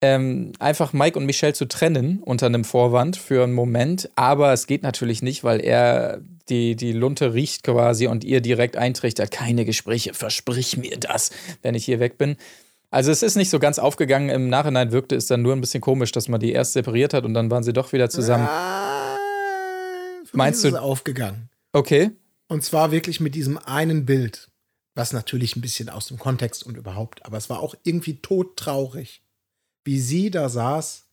ähm, einfach Mike und Michelle zu trennen unter einem Vorwand für einen Moment. Aber es geht natürlich nicht, weil er die, die Lunte riecht quasi und ihr direkt eintrichtert, keine Gespräche, versprich mir das, wenn ich hier weg bin. Also es ist nicht so ganz aufgegangen. Im Nachhinein wirkte es dann nur ein bisschen komisch, dass man die erst separiert hat und dann waren sie doch wieder zusammen. Ah, Meinst ist du- es aufgegangen? Okay. Und zwar wirklich mit diesem einen Bild, was natürlich ein bisschen aus dem Kontext und überhaupt, aber es war auch irgendwie todtraurig, wie sie da saß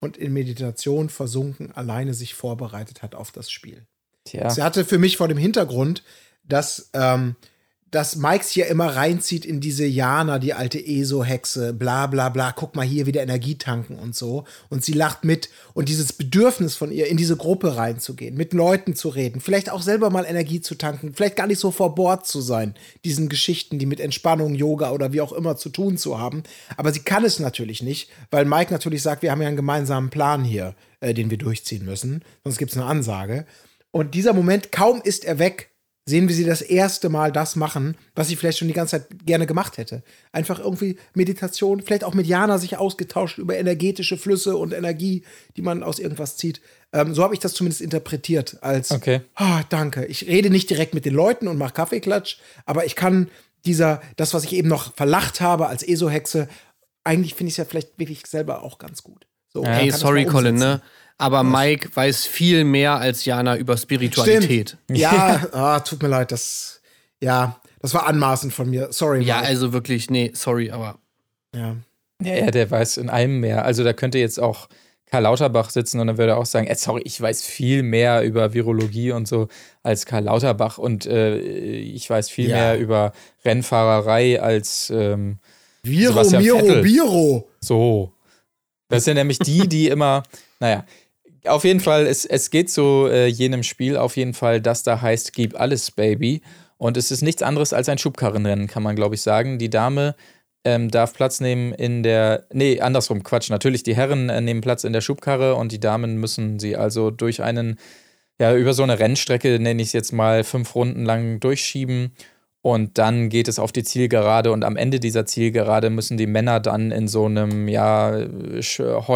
und in Meditation versunken alleine sich vorbereitet hat auf das Spiel. Tja. Sie hatte für mich vor dem Hintergrund, dass, ähm, dass Mikes hier immer reinzieht in diese Jana, die alte ESO-Hexe, bla bla bla, guck mal hier wieder Energie tanken und so. Und sie lacht mit. Und dieses Bedürfnis von ihr, in diese Gruppe reinzugehen, mit Leuten zu reden, vielleicht auch selber mal Energie zu tanken, vielleicht gar nicht so vor Bord zu sein, diesen Geschichten, die mit Entspannung, Yoga oder wie auch immer zu tun zu haben. Aber sie kann es natürlich nicht, weil Mike natürlich sagt, wir haben ja einen gemeinsamen Plan hier, äh, den wir durchziehen müssen. Sonst gibt es eine Ansage. Und dieser Moment, kaum ist er weg, sehen wir sie das erste Mal das machen, was sie vielleicht schon die ganze Zeit gerne gemacht hätte. Einfach irgendwie Meditation, vielleicht auch mit Jana sich ausgetauscht über energetische Flüsse und Energie, die man aus irgendwas zieht. Ähm, so habe ich das zumindest interpretiert als, Okay. ah, danke. Ich rede nicht direkt mit den Leuten und mache Kaffeeklatsch, aber ich kann dieser, das, was ich eben noch verlacht habe als ESO-Hexe, eigentlich finde ich es ja vielleicht wirklich selber auch ganz gut. So, Hey, sorry, Colin, ne? Aber Mike weiß viel mehr als Jana über Spiritualität. Stimmt. Ja, ah, tut mir leid, das, ja, das war anmaßend von mir. Sorry. Ja, Mike. also wirklich, nee, sorry, aber. ja. Ja, ja, der weiß in allem mehr. Also da könnte jetzt auch Karl Lauterbach sitzen und dann würde er auch sagen, äh, sorry, ich weiß viel mehr über Virologie und so als Karl Lauterbach und äh, ich weiß viel Ja. mehr über Rennfahrerei als ähm, Viro, Miro, Vettel. Biro. so. Das sind nämlich die, die immer, naja, auf jeden Fall, es, es geht zu äh, jenem Spiel auf jeden Fall, das da heißt, gib alles, Baby. Und es ist nichts anderes als ein Schubkarrenrennen, kann man, glaube ich, sagen. Die Dame ähm, darf Platz nehmen in der, nee, andersrum, Quatsch, natürlich, die Herren äh, nehmen Platz in der Schubkarre und die Damen müssen sie also durch einen, ja, über so eine Rennstrecke, nenne ich es jetzt mal, fünf Runden lang durchschieben. Und dann geht es auf die Zielgerade und am Ende dieser Zielgerade müssen die Männer dann in so einem, ja, Sch-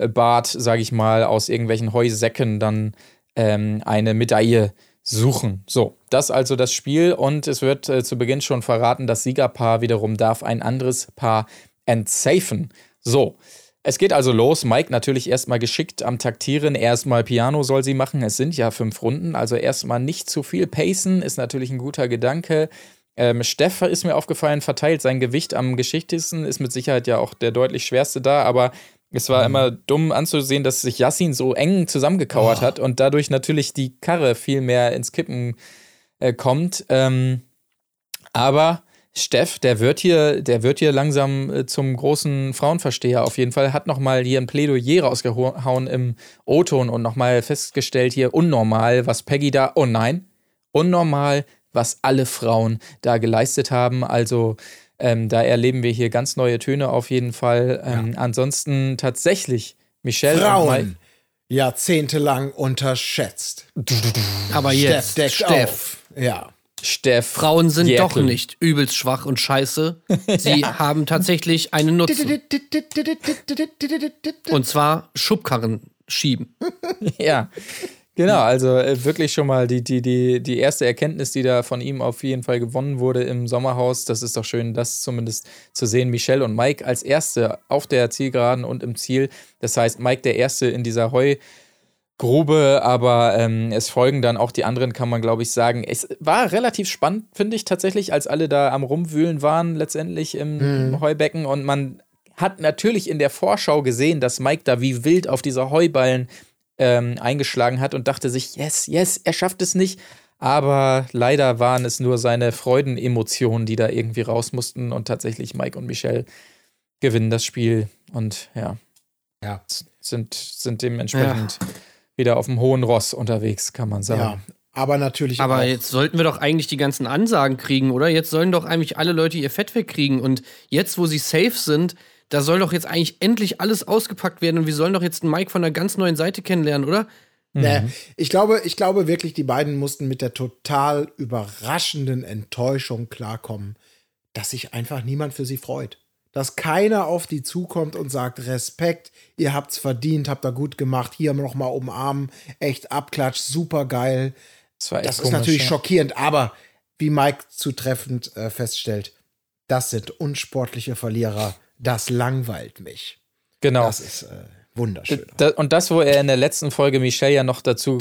Heubad, sage ich mal, aus irgendwelchen Heusäcken dann ähm, eine Medaille suchen. So, das also das Spiel und es wird äh, zu Beginn schon verraten, das Siegerpaar wiederum darf ein anderes Paar entsafen. So, es geht also los. Mike natürlich erstmal geschickt am Taktieren. Erstmal Piano soll sie machen. Es sind ja fünf Runden, also erstmal nicht zu viel pacen, ist natürlich ein guter Gedanke. Ähm, Steff ist mir aufgefallen, verteilt sein Gewicht am geschicktesten, ist mit Sicherheit ja auch der deutlich schwerste da, aber es war immer dumm anzusehen, dass sich Yassin so eng zusammengekauert hat und dadurch natürlich die Karre viel mehr ins Kippen äh, kommt. Ähm, aber Steff, der wird hier, der wird hier langsam äh, zum großen Frauenversteher auf jeden Fall, hat nochmal hier ein Plädoyer rausgehauen im O-Ton und nochmal festgestellt hier, unnormal, was Peggy da, oh nein, unnormal, was alle Frauen da geleistet haben. Also ähm, da erleben wir hier ganz neue Töne auf jeden Fall. Ähm, Ansonsten tatsächlich Michelle. Frauen. Jahrzehntelang unterschätzt. Aber jetzt, Steff Steff. auf. Ja. Steff. Frauen sind Jäckel. doch nicht übelst schwach und scheiße. Sie haben tatsächlich einen Nutzen. Und zwar Schubkarren schieben. Ja, genau. Also äh, wirklich schon mal die, die, die, die erste Erkenntnis, die da von ihm auf jeden Fall gewonnen wurde im Sommerhaus. Das ist doch schön, das zumindest zu sehen. Michelle und Mike als Erste auf der Zielgeraden und im Ziel. Das heißt, Mike der Erste in dieser Heugrube, aber ähm, es folgen dann auch die anderen, kann man glaube ich sagen. Es war relativ spannend, finde ich tatsächlich, als alle da am Rumwühlen waren, letztendlich im Heubecken und man hat natürlich in der Vorschau gesehen, dass Mike da wie wild auf dieser Heuballen ähm, eingeschlagen hat und dachte sich, yes, yes, er schafft es nicht. Aber leider waren es nur seine Freudenemotionen, die da irgendwie raus mussten und tatsächlich Mike und Michelle gewinnen das Spiel und ja, Ja. sind, sind dementsprechend wieder auf dem hohen Ross unterwegs, kann man sagen. Ja. Aber natürlich Aber auch. jetzt sollten wir doch eigentlich die ganzen Ansagen kriegen, oder? Jetzt sollen doch eigentlich alle Leute ihr Fett wegkriegen. Und jetzt, wo sie safe sind, da soll doch jetzt eigentlich endlich alles ausgepackt werden. Und wir sollen doch jetzt einen Mike von einer ganz neuen Seite kennenlernen, oder? Nee, Mhm. ich glaube, ich glaube wirklich, die beiden mussten mit der total überraschenden Enttäuschung klarkommen, dass sich einfach niemand für sie freut. Dass keiner auf die zukommt und sagt, Respekt, ihr habt's verdient, habt ihr gut gemacht, hier noch mal umarmen, echt abklatsch, super geil. Das war echt Das ist komisch, natürlich ja. schockierend, aber wie Mike zutreffend äh, feststellt, das sind unsportliche Verlierer, das langweilt mich. Genau. Das ist äh, wunderschön. Da, und das, wo er in der letzten Folge Michelle ja noch dazu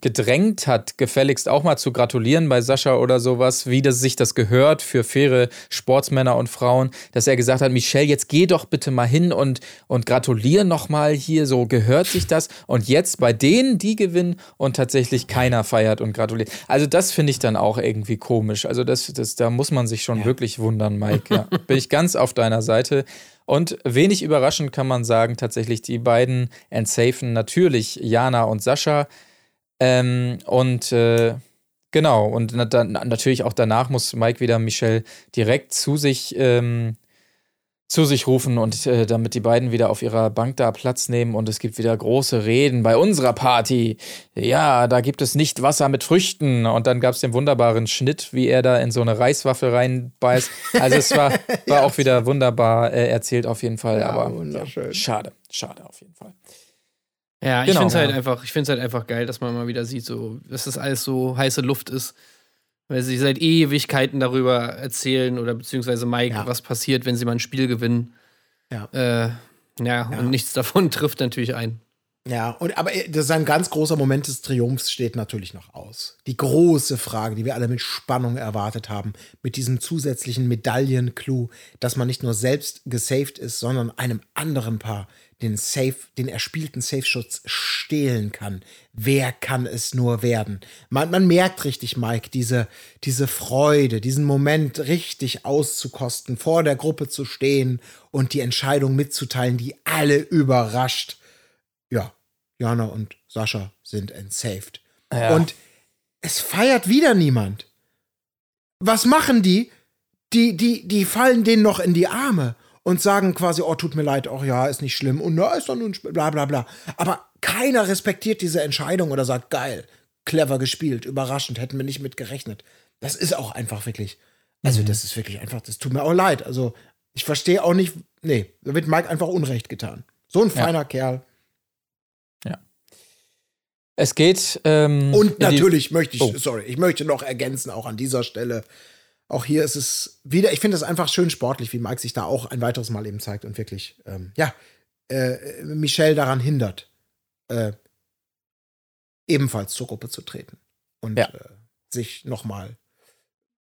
gedrängt hat, gefälligst auch mal zu gratulieren bei Sascha oder sowas, wie das sich das gehört für faire Sportsmänner und Frauen, dass er gesagt hat, Michelle, jetzt geh doch bitte mal hin und, und gratulier noch mal hier, so gehört sich das. Und jetzt bei denen, die gewinnen und tatsächlich keiner feiert und gratuliert. Also das finde ich dann auch irgendwie komisch. Also das, das, da muss man sich schon wirklich wundern, Mike. Ja, bin ich ganz auf deiner Seite. Und wenig überraschend kann man sagen, tatsächlich die beiden entsafen natürlich Jana und Sascha. Ähm, und äh, genau, und na, dann, natürlich auch danach muss Mike wieder Michelle direkt zu sich, ähm, zu sich rufen und äh, damit die beiden wieder auf ihrer Bank da Platz nehmen und es gibt wieder große Reden bei unserer Party. Ja, da gibt es nicht Wasser mit Früchten. Und dann gab es den wunderbaren Schnitt, wie er da in so eine Reiswaffel reinbeißt. Also es war, war auch wieder wunderbar äh, erzählt auf jeden Fall. Ja, aber wunderschön. Ja, schade, schade auf jeden Fall. Ja, ich Genau, finde es halt ja. einfach, ich finde halt einfach geil, dass man mal wieder sieht, so, dass das alles so heiße Luft ist. Weil sie seit Ewigkeiten darüber erzählen oder beziehungsweise Mike, Ja. was passiert, wenn sie mal ein Spiel gewinnen. Ja. Äh, ja, und nichts davon trifft natürlich ein. Ja, und aber äh, das ist ein ganz großer Moment des Triumphs steht natürlich noch aus. Die große Frage, die wir alle mit Spannung erwartet haben, mit diesem zusätzlichen Medaillenclou, dass man nicht nur selbst gesaved ist, sondern einem anderen Paar den Safe, den erspielten Safe-Schutz stehlen kann. Wer kann es nur werden? Man, man merkt richtig, Mike, diese, diese Freude, diesen Moment richtig auszukosten, vor der Gruppe zu stehen und die Entscheidung mitzuteilen, die alle überrascht ja, Jana und Sascha sind entsaved. Ja. Und es feiert wieder niemand. Was machen die? Die, die, die fallen denen noch in die Arme und sagen quasi, oh, tut mir leid, oh ja, ist nicht schlimm und na, ist doch Spiel, bla bla bla. Aber keiner respektiert diese Entscheidung oder sagt, geil, clever gespielt, überraschend, hätten wir nicht mit gerechnet. Das ist auch einfach wirklich, also das ist wirklich einfach, das tut mir auch leid. Also ich verstehe auch nicht, nee, da wird Mike einfach Unrecht getan. So ein feiner Kerl. Es geht. Ähm, Und natürlich möchte ich, Oh. sorry, ich möchte noch ergänzen, auch an dieser Stelle. Auch hier ist es wieder, ich finde es einfach schön sportlich, wie Mike sich da auch ein weiteres Mal eben zeigt und wirklich, ähm, ja, äh, Michelle daran hindert, äh, ebenfalls zur Gruppe zu treten und Ja. äh, sich nochmal,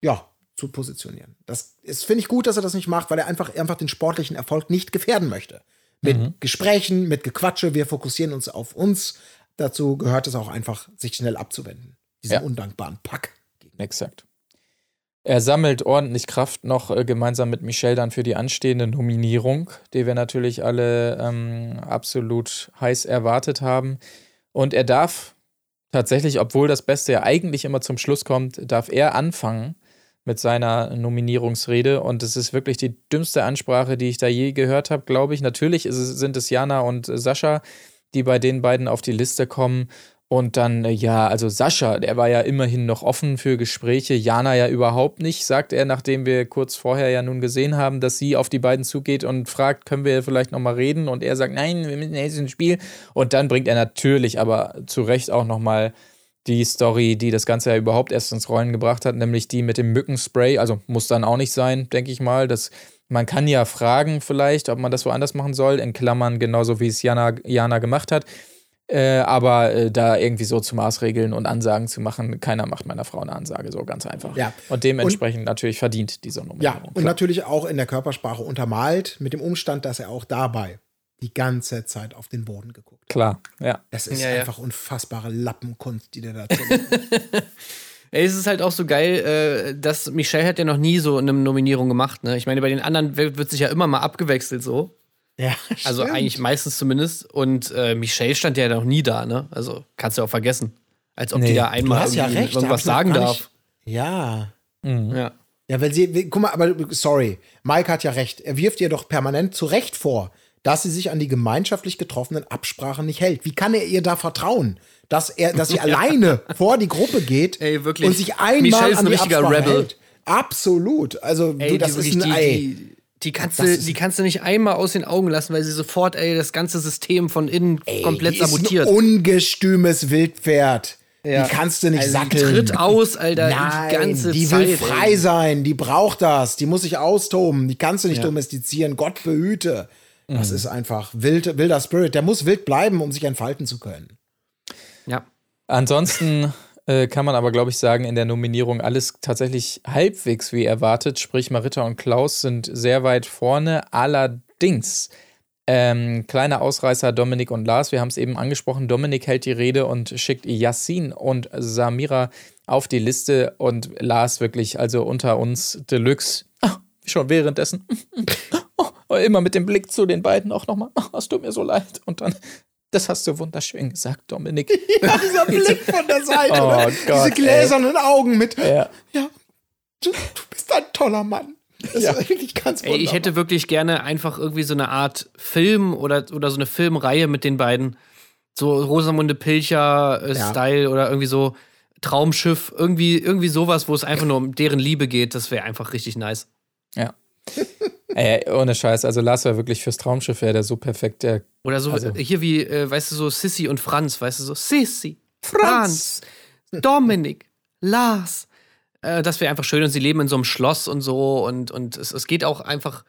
ja, zu positionieren. Das ist, finde ich gut, dass er das nicht macht, weil er einfach, einfach den sportlichen Erfolg nicht gefährden möchte. Mit Mhm. Gesprächen, mit Gequatsche, wir fokussieren uns auf uns. Dazu gehört es auch einfach, sich schnell abzuwenden. Diesen Ja. undankbaren Pack. Exakt. Er sammelt ordentlich Kraft noch äh, gemeinsam mit Michelle dann für die anstehende Nominierung, die wir natürlich alle ähm, absolut heiß erwartet haben. Und er darf tatsächlich, obwohl das Beste ja eigentlich immer zum Schluss kommt, darf er anfangen mit seiner Nominierungsrede. Und es ist wirklich die dümmste Ansprache, die ich da je gehört habe, glaube ich. Natürlich es, sind es Jana und Sascha, die bei den beiden auf die Liste kommen. Und dann, äh, ja, also Sascha, der war ja immerhin noch offen für Gespräche, Jana ja überhaupt nicht, sagt er, nachdem wir kurz vorher ja nun gesehen haben, dass sie auf die beiden zugeht und fragt, können wir vielleicht nochmal reden? Und er sagt, nein, wir müssen jetzt ins Spiel. Und dann bringt er natürlich aber zu Recht auch nochmal die Story, die das Ganze ja überhaupt erst ins Rollen gebracht hat, nämlich die mit dem Mückenspray. Also muss dann auch nicht sein, denke ich mal. Das, man kann ja fragen vielleicht, ob man das woanders machen soll, in Klammern genauso wie es Jana, Jana gemacht hat. Äh, aber äh, da irgendwie so zu Maßregeln und Ansagen zu machen, keiner macht meiner Frau eine Ansage, so ganz einfach. Ja. Und dementsprechend natürlich verdient diese Nominierung. Ja, und natürlich auch in der Körpersprache untermalt mit dem Umstand, dass er auch dabei die ganze Zeit auf den Boden geguckt hat. Klar, ja. Das ist Ja, ja. einfach unfassbare Lappenkunst, die der da. Ey, es ist halt auch so geil, äh, dass Michelle hat ja noch nie so eine Nominierung gemacht, ne? Ich meine, bei den anderen wird, wird sich ja immer mal abgewechselt so. Ja, Also stimmt. eigentlich meistens zumindest. Und äh, Michelle stand ja noch nie da, ne? Also kannst du auch vergessen. Als ob Nee. die da du einmal hast ja recht. irgendwas sagen darf. Ja. Ja. Ja, weil sie, guck mal, aber sorry, Mike hat ja recht. Er wirft ihr doch permanent zu Recht vor, dass sie sich an die gemeinschaftlich getroffenen Absprachen nicht hält. Wie kann er ihr da vertrauen, dass er, dass sie alleine vor die Gruppe geht Ey, wirklich. und sich einmal Michelle ist an ein die richtiger Absprache Rebel. hält? Absolut. Also, Ey, du, das die, ist ein die, Ei. die, die, kannst Das du, die kannst du nicht einmal aus den Augen lassen, weil sie sofort, ey, das ganze System von innen komplett die ist sabotiert. ein ungestümes Wildpferd. Ja. Die kannst du nicht also, die satteln. tritt aus, Alter, Nein, die ganze die Zeit. will frei ey. sein, die braucht das, die muss sich austoben, die kannst du nicht Ja. domestizieren, Gott behüte. Das Mhm. ist einfach wild, wilder Spirit, der muss wild bleiben, um sich entfalten zu können. Ja. Ansonsten äh, kann man aber, glaube ich, sagen, in der Nominierung alles tatsächlich halbwegs wie erwartet. Sprich, Marita und Klaus sind sehr weit vorne. Allerdings, ähm, kleiner Ausreißer Dominik und Lars, wir haben es eben angesprochen. Dominik hält die Rede und schickt Yassin und Samira auf die Liste und Lars wirklich, also unter uns Deluxe, ah, schon währenddessen. Oh, immer mit dem Blick zu den beiden auch nochmal. Oh, es tut mir so leid. Und dann, das hast du wunderschön gesagt, Dominik. Ja, dieser Blick von der Seite, Oh ne? Gott, diese gläsernen Augen mit, Ja. ja, du, du bist ein toller Mann. Das ist wirklich ganz Ey, ich wunderbar. hätte wirklich gerne einfach irgendwie so eine Art Film oder, oder so eine Filmreihe mit den beiden. So Rosamunde Pilcher-Style oder irgendwie so Traumschiff. Irgendwie, irgendwie sowas, wo es einfach nur um deren Liebe geht. Das wäre einfach richtig nice. Ja. Ey, ohne Scheiß. Also Lars war wirklich fürs Traumschiff, wäre der so perfekt. Der, Oder so, Also- hier wie, äh, weißt du, so Sissy und Franz, weißt du, so Sissy, Franz, Dominik, Lars. Äh, das wäre einfach schön und sie leben in so einem Schloss und so und, und es, es geht auch einfach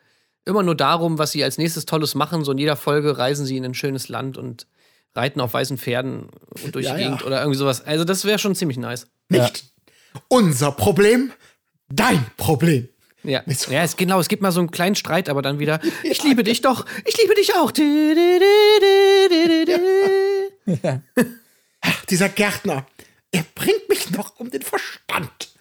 immer nur darum, was sie als nächstes Tolles machen. So in jeder Folge reisen sie in ein schönes Land und reiten auf weißen Pferden und durch Ja, die ja. Gegend oder irgendwie sowas. Also das wäre schon ziemlich nice. Nicht unser Problem, dein Problem. Ja, so- ja es, genau, es gibt mal so einen kleinen Streit, aber dann wieder, ich liebe dich doch, ich liebe dich auch. Dieser Gärtner, er bringt mich noch um den Verstand.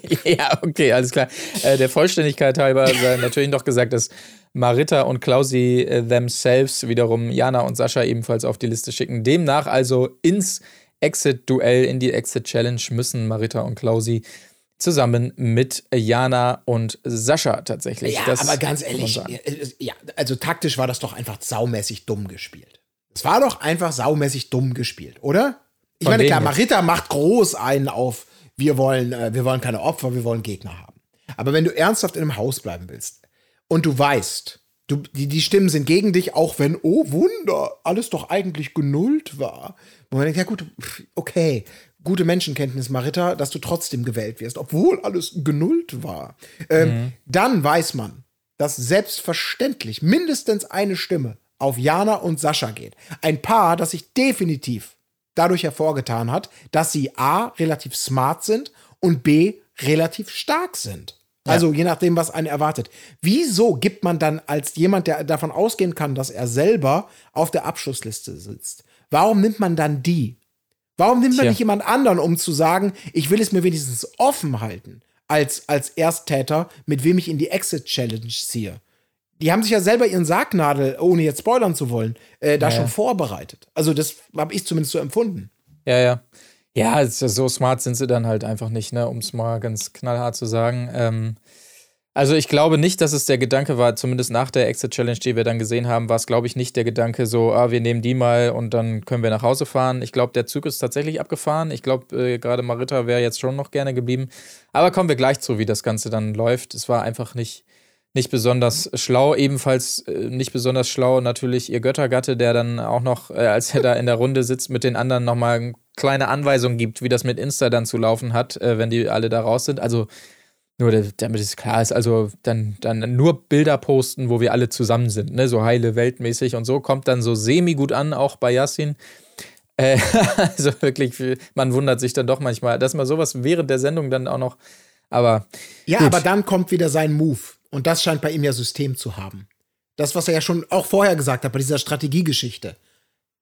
ja, okay, alles klar. Äh, der Vollständigkeit halber sei natürlich noch gesagt, dass Marita und Klausi äh, themselves wiederum Jana und Sascha ebenfalls auf die Liste schicken. Demnach also ins Exit-Duell, in die Exit-Challenge müssen Marita und Klausi zusammen mit Jana und Sascha tatsächlich. Ja, Das aber ganz ehrlich, sagen. äh, ja, also taktisch war das doch einfach saumäßig dumm gespielt. Es war doch einfach saumäßig dumm gespielt, oder? Ich Von meine, klar? Marita macht groß einen auf, wir wollen, äh, wir wollen keine Opfer, wir wollen Gegner haben. Aber wenn du ernsthaft in einem Haus bleiben willst und du weißt, du, die, die Stimmen sind gegen dich, auch wenn, oh Wunder, alles doch eigentlich genullt war. Wo man denkt, ja gut, okay, gute Menschenkenntnis, Marita, dass du trotzdem gewählt wirst, obwohl alles genullt war. Ähm, Dann weiß man, dass selbstverständlich mindestens eine Stimme auf Jana und Sascha geht. Ein Paar, das sich definitiv dadurch hervorgetan hat, dass sie A, relativ smart sind und B, relativ stark sind. Also je nachdem, was einen erwartet. Wieso gibt man dann als jemand, der davon ausgehen kann, dass er selber auf der Abschlussliste sitzt, warum nimmt man dann die? Warum nimmt man Tja. nicht jemand anderen, um zu sagen, ich will es mir wenigstens offen halten, als, als Ersttäter, mit wem ich in die Exit-Challenge ziehe? Die haben sich ja selber ihren Sargnadel, ohne jetzt spoilern zu wollen, äh, da schon vorbereitet. Also das habe ich zumindest so empfunden. Ja, ja. Ja, so smart sind sie dann halt einfach nicht, ne, um es mal ganz knallhart zu sagen. Ähm, also ich glaube nicht, dass es der Gedanke war, zumindest nach der Exit Challenge, die wir dann gesehen haben, war es, glaube ich, nicht der Gedanke so, ah, wir nehmen die mal und dann können wir nach Hause fahren. Ich glaube, der Zug ist tatsächlich abgefahren. Ich glaube, äh, gerade Marita wäre jetzt schon noch gerne geblieben. Aber kommen wir gleich zu, wie das Ganze dann läuft. Es war einfach nicht, nicht besonders schlau. Ebenfalls äh, nicht besonders schlau natürlich ihr Göttergatte, der dann auch noch, äh, als er da in der Runde sitzt, mit den anderen nochmal eine kleine Anweisung gibt, wie das mit Insta dann zu laufen hat, äh, wenn die alle da raus sind. Also nur da- damit es klar ist, also dann, dann nur Bilder posten, wo wir alle zusammen sind, ne? so heile weltmäßig und so, kommt dann so semi gut an, auch bei Yassin. Äh, also wirklich, viel- man wundert sich dann doch manchmal, dass man sowas während der Sendung dann auch noch, aber Ja, Gut. aber dann kommt wieder sein Move. Und das scheint bei ihm ja System zu haben. Das, was er ja schon auch vorher gesagt hat, bei dieser Strategiegeschichte.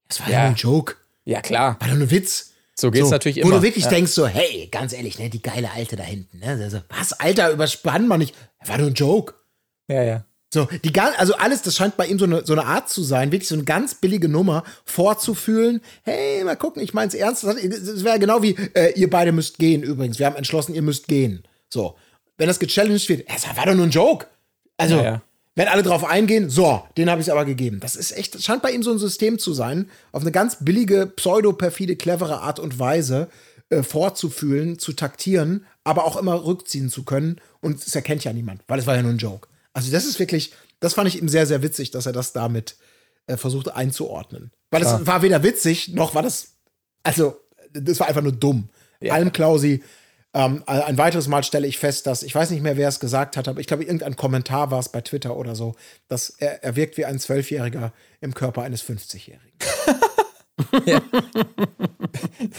Das war ja, Ja. ein Joke. ja klar, War doch nur ein Witz. So geht's so, natürlich Wo immer. du wirklich ja. denkst so, hey, ganz ehrlich, ne, die geile Alte da hinten, ne? Also, was, Alter, überspann man nicht. War nur ein Joke. ja, ja. So, die also alles, das scheint bei ihm so eine, so eine Art zu sein, wirklich so eine ganz billige Nummer vorzufühlen. Hey, mal gucken, ich mein's ernst. Das das wäre genau wie, äh, ihr beide müsst gehen übrigens. Wir haben entschlossen, ihr müsst gehen. So. Wenn das gechallenged wird, es war doch nur ein Joke. Also, Ja, ja. Wenn alle drauf eingehen, so, den habe ich aber gegeben. Das ist echt, das scheint bei ihm so ein System zu sein, auf eine ganz billige, pseudo-perfide, clevere Art und Weise. äh, vorzufühlen, zu taktieren, aber auch immer rückziehen zu können. Und es erkennt ja niemand, weil es war ja nur ein Joke. Also das ist wirklich, das fand ich ihm sehr, sehr witzig, dass er das damit äh, versucht einzuordnen. Weil es war weder witzig, noch war das, also das war einfach nur dumm. Ja. Alm Klausi, ähm, ein weiteres Mal stelle ich fest, dass, ich weiß nicht mehr, wer es gesagt hat, aber ich glaube, irgendein Kommentar war es bei Twitter oder so, dass er, er wirkt wie ein Zwölfjähriger im Körper eines 50-Jährigen.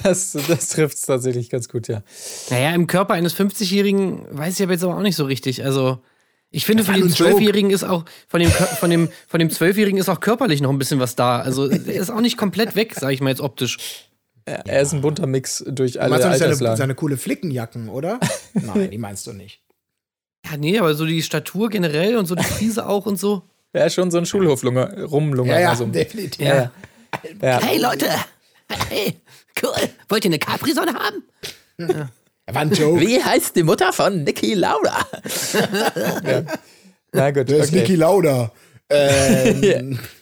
Das, das trifft es tatsächlich ganz gut, ja. Naja, im Körper eines 50-Jährigen weiß ich aber jetzt aber auch nicht so richtig. Also, ich finde, von dem. 12-Jährigen ist auch, von dem, von dem, von dem 12-Jährigen ist auch körperlich noch ein bisschen was da. Also, er ist auch nicht komplett weg, sag ich mal jetzt optisch. Er, er ist ein bunter Mix durch Du alle meinst doch nicht seine, Alterslagen. seine coole Flickenjacken, oder? Nein, die meinst du nicht. Ja, nee, aber so die Statur generell und so die Frise auch und so. er ist schon so ein Schulhoflunger, Rumlunger. Ja, ja, also, definitiv. ja. ja. Hey Leute, hey, cool. Wollt ihr eine Capri-Sonne haben? Er war ein Joke. Wie heißt die Mutter von Niki Lauda? ja. Na gut, Der ist okay. Niki Lauda. Ähm,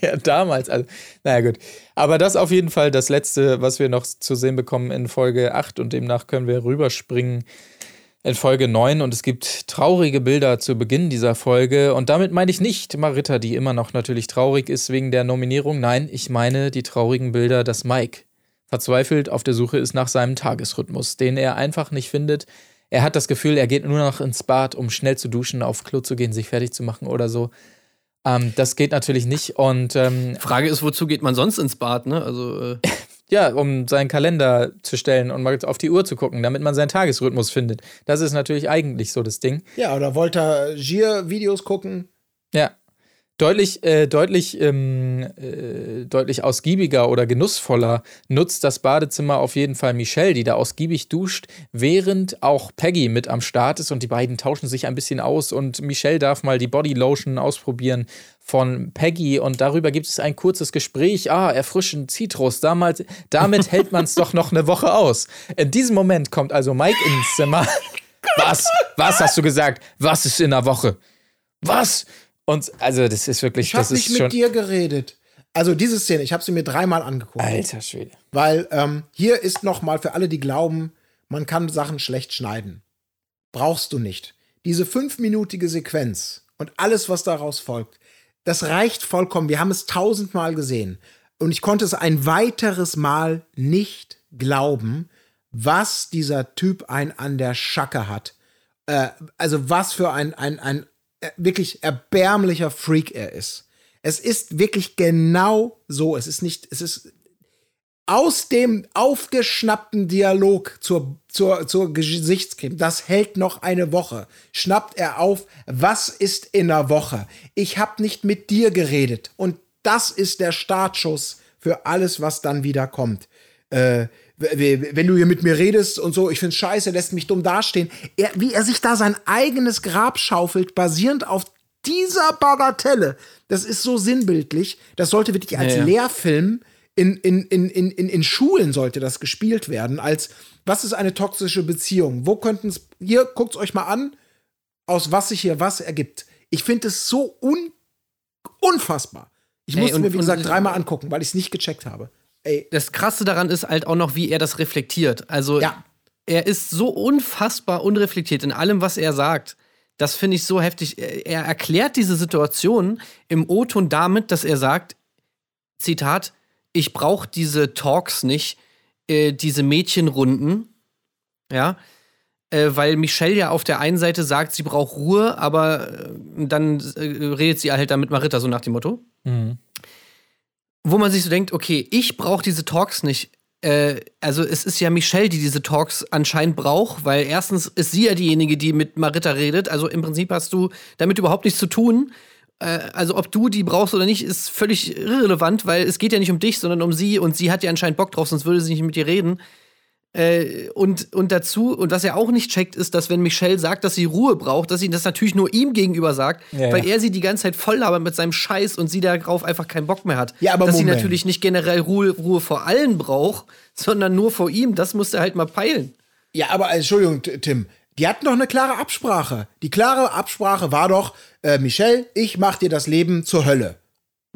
Ja, damals. Also, naja, gut. Aber das auf jeden Fall das Letzte, was wir noch zu sehen bekommen in Folge 8 und demnach können wir rüberspringen in Folge 9 und es gibt traurige Bilder zu Beginn dieser Folge und damit meine ich nicht Marita, die immer noch natürlich traurig ist wegen der Nominierung. Nein, ich meine die traurigen Bilder, dass Mike verzweifelt auf der Suche ist nach seinem Tagesrhythmus, den er einfach nicht findet. Er hat das Gefühl, er geht nur noch ins Bad, um schnell zu duschen, auf Klo zu gehen, sich fertig zu machen oder so. Ähm, das geht natürlich nicht und ähm, Frage ist, wozu geht man sonst ins Bad, ne? Also, äh, ja, um seinen Kalender zu stellen und mal auf die Uhr zu gucken, damit man seinen Tagesrhythmus findet. Das ist natürlich eigentlich so das Ding. ja, oder wollte er Gier-Videos gucken? Ja. Deutlich, äh, deutlich, ähm, äh, deutlich ausgiebiger oder genussvoller nutzt das Badezimmer auf jeden Fall Michelle, die da ausgiebig duscht, während auch Peggy mit am Start ist und die beiden tauschen sich ein bisschen aus und Michelle darf mal die Bodylotion ausprobieren von Peggy und darüber gibt es ein kurzes Gespräch. Ah, erfrischend Zitrus. Damals, damit hält man es doch noch eine Woche aus. In diesem Moment kommt also Mike ins Zimmer. Was? Was hast du gesagt? Was ist in der Woche? Was? Und also, das ist wirklich, Ich habe nicht mit dir geredet. Also diese Szene, ich habe sie mir dreimal angeguckt. Alter Schwede. Weil ähm, hier ist noch mal für alle, die glauben, man kann Sachen schlecht schneiden. Brauchst du nicht. Diese fünfminütige Sequenz und alles, was daraus folgt, das reicht vollkommen. Wir haben es tausendmal gesehen. Und ich konnte es ein weiteres Mal nicht glauben, was dieser Typ ein an der Schacke hat. Äh, also was für ein, ein, ein wirklich erbärmlicher Freak er ist. Es ist wirklich genau so. Es ist nicht, es ist aus dem aufgeschnappten Dialog zur, zur, zur Gesichtscreme, das hält noch eine Woche, schnappt er auf, was ist in der Woche? Ich habe nicht mit dir geredet. Und das ist der Startschuss für alles, was dann wieder kommt. Äh, wenn du hier mit mir redest und so, ich find's scheiße, lässt mich dumm dastehen. Er, wie er sich da sein eigenes Grab schaufelt, basierend auf dieser Bagatelle, das ist so sinnbildlich. Das sollte wirklich als Ja, ja. Lehrfilm in, in, in, in, in, in Schulen sollte das gespielt werden, als was ist eine toxische Beziehung? Wo könnten es, hier, guckt's euch mal an, aus was sich hier was ergibt. Ich finde es so un, unfassbar. Ich musste mir, wie gesagt, dreimal angucken, weil ich es nicht gecheckt habe. Ey, das Krasse daran ist halt auch noch, wie er das reflektiert. Also, ja. er ist so unfassbar unreflektiert in allem, was er sagt. Das finde ich so heftig. Er er erklärt diese Situation im O-Ton damit, dass er sagt, Zitat, ich brauche diese Talks nicht, äh, diese Mädchenrunden, ja, äh, weil Michelle ja auf der einen Seite sagt, sie braucht Ruhe, aber äh, dann äh, redet sie halt dann mit Marita, so nach dem Motto. Wo man sich so denkt, okay, ich brauche diese Talks nicht. Äh, also es ist ja Michelle, die diese Talks anscheinend braucht, weil erstens ist sie ja diejenige, die mit Marita redet. Also im Prinzip hast du damit überhaupt nichts zu tun. Äh, also ob du die brauchst oder nicht, ist völlig irrelevant, weil es geht ja nicht um dich, sondern um sie und sie hat ja anscheinend Bock drauf, sonst würde sie nicht mit dir reden. Äh, und, und dazu, und was er auch nicht checkt, ist, dass wenn Michelle sagt, dass sie Ruhe braucht, dass sie das natürlich nur ihm gegenüber sagt, Ja, weil ja. er sie die ganze Zeit voll labert mit seinem Scheiß und sie darauf einfach keinen Bock mehr hat. Ja, aber dass Moment. sie natürlich nicht generell Ruhe, Ruhe vor allen braucht, sondern nur vor ihm, das muss er halt mal peilen. Ja, aber äh, Entschuldigung, Tim. Die hatten doch eine klare Absprache. Die klare Absprache war doch, äh, Michelle, ich mach dir das Leben zur Hölle.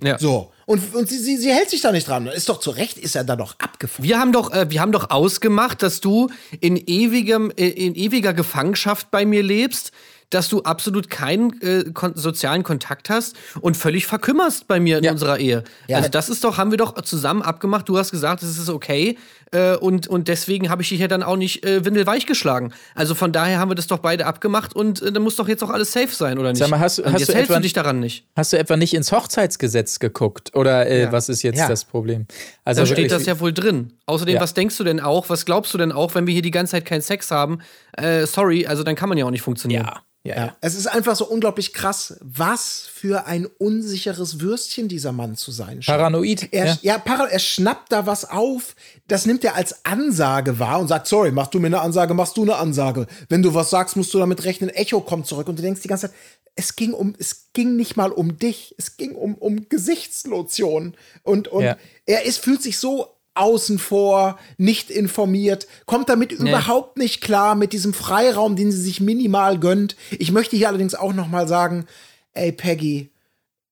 Ja. So. Und, und sie, sie, sie hält sich da nicht dran. Ist doch zu Recht, ist er da doch abgefunden. Wir haben doch, äh, wir haben doch ausgemacht, dass du in ewigem, äh, in ewiger Gefangenschaft bei mir lebst, dass du absolut keinen äh, kon sozialen Kontakt hast und völlig verkümmerst bei mir in Ja. unserer Ehe. Ja. Also das ist doch, haben wir doch zusammen abgemacht. Du hast gesagt, es ist okay äh, und, und deswegen habe ich dich ja dann auch nicht äh, windelweich geschlagen. Also von daher haben wir das doch beide abgemacht und äh, dann muss doch jetzt auch alles safe sein, oder nicht? Sag mal, hast und hast jetzt du hältst etwa- du dich daran nicht. Hast du etwa nicht ins Hochzeitsgesetz geguckt? Oder äh, Ja. was ist jetzt Ja. das Problem? Also Da steht das ja wohl drin. Außerdem, Ja. was denkst du denn auch, was glaubst du denn auch, wenn wir hier die ganze Zeit keinen Sex haben? Äh, sorry, also dann kann man ja auch nicht funktionieren. Ja, ja, Ja. ja. Es ist einfach so unglaublich krass, was für ein unsicheres Würstchen dieser Mann zu sein scheint. Paranoid. Er, ja. ja, para, er schnappt da was auf, das nimmt er als Ansage wahr und sagt, sorry, machst du mir eine Ansage, machst du eine Ansage. Wenn du was sagst, musst du damit rechnen, Echo kommt zurück und du denkst die ganze Zeit, es ging um, es ging nicht mal um dich, es ging um, um Gesichtslotion und, und Ja. er ist, fühlt sich so außen vor, nicht informiert, kommt damit überhaupt nicht klar mit diesem Freiraum, den sie sich minimal gönnt. Ich möchte hier allerdings auch noch mal sagen, ey Peggy,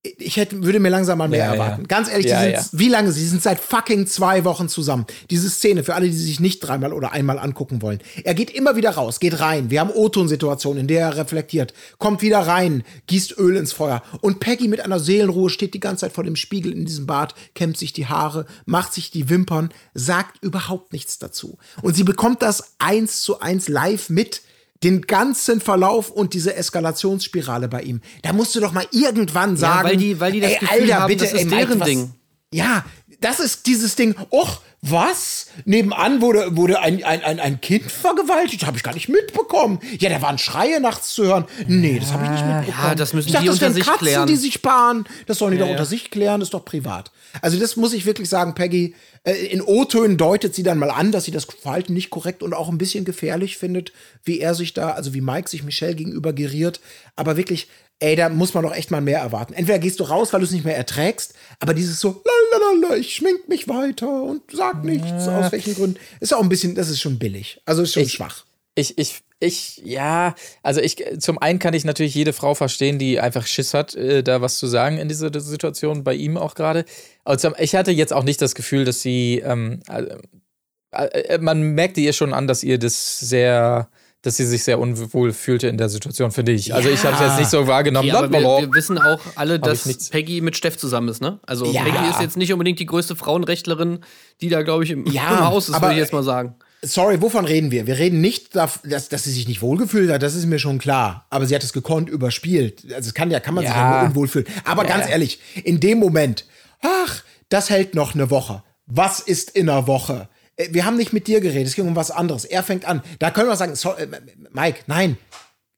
ich hätte, würde mir langsam mal mehr Ja, ja. erwarten. Ganz ehrlich, Ja, sind, ja. wie lange? Sie sind seit fucking zwei Wochen zusammen. Diese Szene, für alle, die sich nicht dreimal oder einmal angucken wollen. Er geht immer wieder raus, geht rein. Wir haben O-Ton-Situationen, in der er reflektiert. Kommt wieder rein, gießt Öl ins Feuer. Und Peggy mit einer Seelenruhe steht die ganze Zeit vor dem Spiegel in diesem Bad, kämmt sich die Haare, macht sich die Wimpern, sagt überhaupt nichts dazu. Und sie bekommt das eins zu eins live mit den ganzen Verlauf und diese Eskalationsspirale bei ihm. Da musst du doch mal irgendwann sagen, weil die- weil die das ey, Gefühl Alter, haben, bitte, das ist ey, Mike, deren was, Ding. Ja, das ist dieses Ding. Och, was? Nebenan wurde, wurde ein, ein, ein, ein Kind vergewaltigt? Habe ich gar nicht mitbekommen. Ja, da waren Schreie nachts zu hören. Nee, das habe ich nicht mitbekommen. Ja, das müssen ich dachte, die das unter wären sich Katzen, klären. die sich sparen. Das sollen die doch ja. unter sich klären, das ist doch privat. Also das muss ich wirklich sagen, Peggy. Äh, in O-Tönen deutet sie dann mal an, dass sie das Verhalten nicht korrekt und auch ein bisschen gefährlich findet, wie er sich da, also wie Mike sich Michelle gegenüber geriert. Aber wirklich, ey, da muss man doch echt mal mehr erwarten. Entweder gehst du raus, weil du es nicht mehr erträgst, aber dieses so, lalalala, ich schmink mich weiter und sag nichts, aus welchen Gründen, ist auch ein bisschen, das ist schon billig. Also ist schon Ich- schwach. Ich, ich, ich, ja, also ich, zum einen kann ich natürlich jede Frau verstehen, die einfach Schiss hat, äh, da was zu sagen in dieser Situation, bei ihm auch gerade. Aber zum- ich hatte jetzt auch nicht das Gefühl, dass sie, ähm, äh, äh, man merkte ihr schon an, dass ihr das sehr, dass sie sich sehr unwohl fühlte in der Situation, finde ich. Also ich habe es jetzt nicht so wahrgenommen. Ja, aber wir, wir wissen auch alle, dass. Peggy mit Steff zusammen ist, ne? Also Ja. Peggy ist jetzt nicht unbedingt die größte Frauenrechtlerin, die da, glaube ich, im, Ja, Haus ist, würde ich jetzt mal sagen. Sorry, wovon reden wir? Wir reden nicht, dass, dass sie sich nicht wohlgefühlt hat, das ist mir schon klar. Aber sie hat es gekonnt überspielt. Also es kann ja, kann man sich ja Ja. nur unwohl fühlen. Aber ganz ehrlich, in dem Moment, ach, das hält noch eine Woche. Was ist in einer Woche? Äh, Wir haben nicht mit dir geredet, es ging um was anderes. Er fängt an. Da können wir sagen, so, äh, Mike, nein,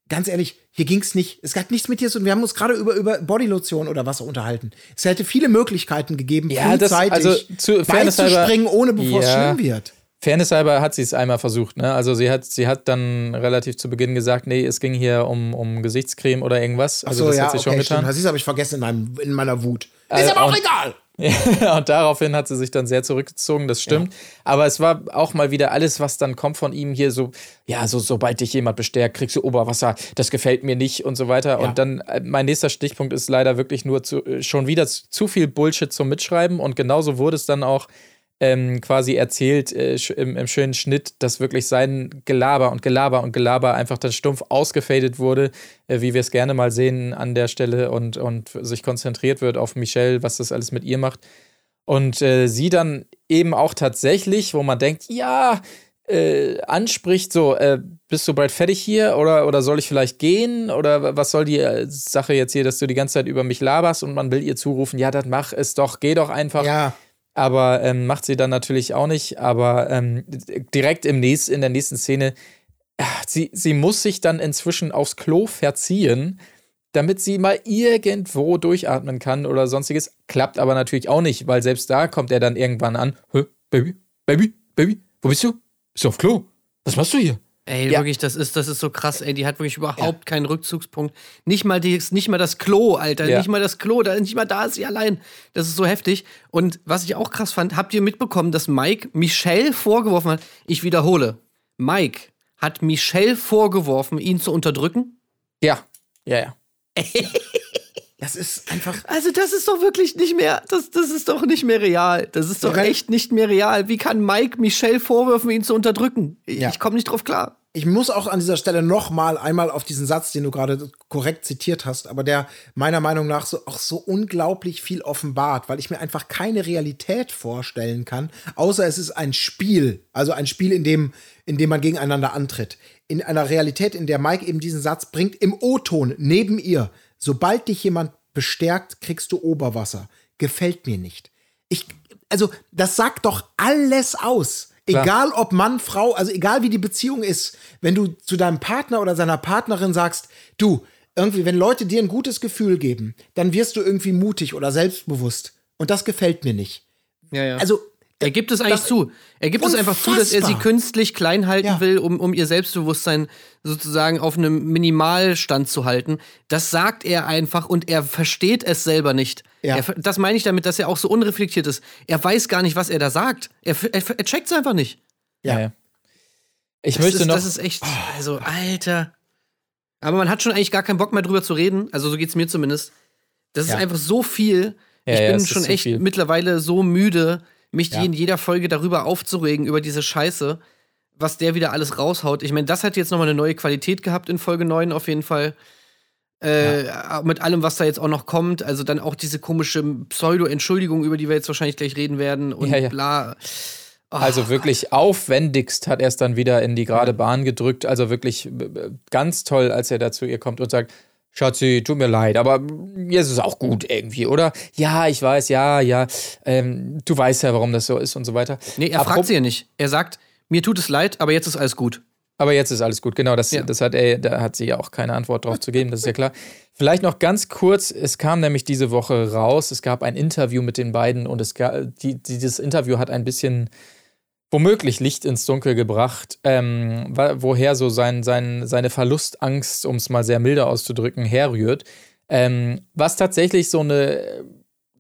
ganz ehrlich, hier ging's nicht. Es hat nichts mit dir zu tun. Wir haben uns gerade über, über Bodylotion oder was unterhalten. Es hätte viele Möglichkeiten gegeben, Ja, das- frühzeitig also zu- beizuspringen, ohne bevor es Ja. schlimm wird. Fairness halber hat sie es einmal versucht, ne? Also sie hat, sie hat dann relativ zu Beginn gesagt, nee, es ging hier um, um Gesichtscreme oder irgendwas. Also so, das ja, hat sie schon okay, getan. stimmt. Das habe ich vergessen in, meinem, in meiner Wut. Äh, ist aber auch egal. Und daraufhin hat sie sich dann sehr zurückgezogen, das stimmt. Aber es war auch mal wieder alles, was dann kommt von ihm hier so, ja, so, sobald dich jemand bestärkt, kriegst du Oberwasser, das gefällt mir nicht und so weiter. Ja. Und dann, äh, mein nächster Stichpunkt ist leider wirklich nur zu, äh, schon wieder zu, zu viel Bullshit zum Mitschreiben. Und genauso wurde es dann auch ähm, quasi erzählt äh, im, im schönen Schnitt, dass wirklich sein Gelaber und Gelaber und Gelaber einfach dann stumpf ausgefadet wurde, äh, wie wir es gerne mal sehen an der Stelle und, und sich konzentriert wird auf Michelle, was das alles mit ihr macht. Und äh, sie dann eben auch tatsächlich, wo man denkt, ja, äh, anspricht, so, äh, bist du bald fertig hier oder, oder soll ich vielleicht gehen? Oder was soll die äh, Sache jetzt hier, dass du die ganze Zeit über mich laberst und man will ihr zurufen, ja, dann mach es doch, geh doch einfach. Ja, Aber ähm, macht sie dann natürlich auch nicht. Aber ähm, direkt im nächst, in der nächsten Szene, ach, sie, sie muss sich dann inzwischen aufs Klo verziehen, damit sie mal irgendwo durchatmen kann oder sonstiges. Klappt aber natürlich auch nicht, weil selbst da kommt er dann irgendwann an. Baby, Baby, Baby, wo bist du? Bist du auf Klo? Was machst du hier? Ey, Ja. wirklich, das ist, das ist so krass, ey. Die hat wirklich überhaupt keinen Rückzugspunkt. Nicht mal, die, nicht mal das Klo, Alter. Ja. Nicht mal das Klo, da, nicht mal da ist sie allein. Das ist so heftig. Und was ich auch krass fand, habt ihr mitbekommen, dass Mike Michelle vorgeworfen hat, ich wiederhole, Mike hat Michelle vorgeworfen, ihn zu unterdrücken? Ja, ja, ja. Das ist einfach. Also, das ist doch wirklich nicht mehr, das, das ist doch nicht mehr real. Das ist doch Ja. echt nicht mehr real. Wie kann Mike Michelle vorwürfen, ihn zu unterdrücken? Ich, Ja. ich komme nicht drauf klar. Ich muss auch an dieser Stelle noch mal einmal auf diesen Satz, den du gerade korrekt zitiert hast, aber der meiner Meinung nach so, auch so unglaublich viel offenbart, weil ich mir einfach keine Realität vorstellen kann, außer es ist ein Spiel, also ein Spiel, in dem, in dem man gegeneinander antritt. In einer Realität, in der Mike eben diesen Satz bringt, im O-Ton neben ihr, sobald dich jemand bestärkt, kriegst du Oberwasser. Gefällt mir nicht. Ich, also, das sagt doch alles aus. Egal ob Mann, Frau, also egal wie die Beziehung ist, wenn du zu deinem Partner oder seiner Partnerin sagst, du, irgendwie, wenn Leute dir ein gutes Gefühl geben, dann wirst du irgendwie mutig oder selbstbewusst. Und das gefällt mir nicht. Ja, ja. Also, Er gibt es eigentlich Das- zu. Er gibt es einfach zu, dass er sie Unfassbar. künstlich klein halten Ja. will, um, um ihr Selbstbewusstsein sozusagen auf einem Minimalstand zu halten. Das sagt er einfach und er versteht es selber nicht. Ja. Er, das meine ich damit, dass er auch so unreflektiert ist. Er weiß gar nicht, was er da sagt. Er, er, er checkt es einfach nicht. Ja. Ja. Ich Das möchte ist, noch. Das ist echt, also, Alter. Aber man hat schon eigentlich gar keinen Bock mehr drüber zu reden. Also, so geht's mir zumindest. Das ist einfach so viel. Ja, ich bin es schon echt viel. mittlerweile so müde, mich Ja. in jeder Folge darüber aufzuregen, über diese Scheiße, was der wieder alles raushaut. Ich meine, das hat jetzt nochmal eine neue Qualität gehabt in Folge 9 auf jeden Fall. Äh, Mit allem, was da jetzt auch noch kommt. Also dann auch diese komische Pseudo-Entschuldigung, über die wir jetzt wahrscheinlich gleich reden werden und Ja, ja. bla. Also wirklich aufwendigst hat er es dann wieder in die gerade Bahn gedrückt. Also wirklich b- b- ganz toll, als er da zu ihr kommt und sagt, Schatzi, tut mir leid, aber jetzt ist es auch gut irgendwie, oder? Ja, ich weiß, ja, ja. Ähm, du weißt ja, warum das so ist und so weiter. Nee, er fragt sie ja nicht. Er sagt, mir tut es leid, aber jetzt ist alles gut. Aber jetzt ist alles gut, genau. Das, Ja. das hat er, da hat sie ja auch keine Antwort drauf zu geben, das ist ja klar. Vielleicht noch ganz kurz, es kam nämlich diese Woche raus, es gab ein Interview mit den beiden und es gab, die, dieses Interview hat ein bisschen womöglich Licht ins Dunkel gebracht, ähm, woher so sein, sein, seine Verlustangst, um es mal sehr milde auszudrücken, herrührt. Ähm, was tatsächlich so eine,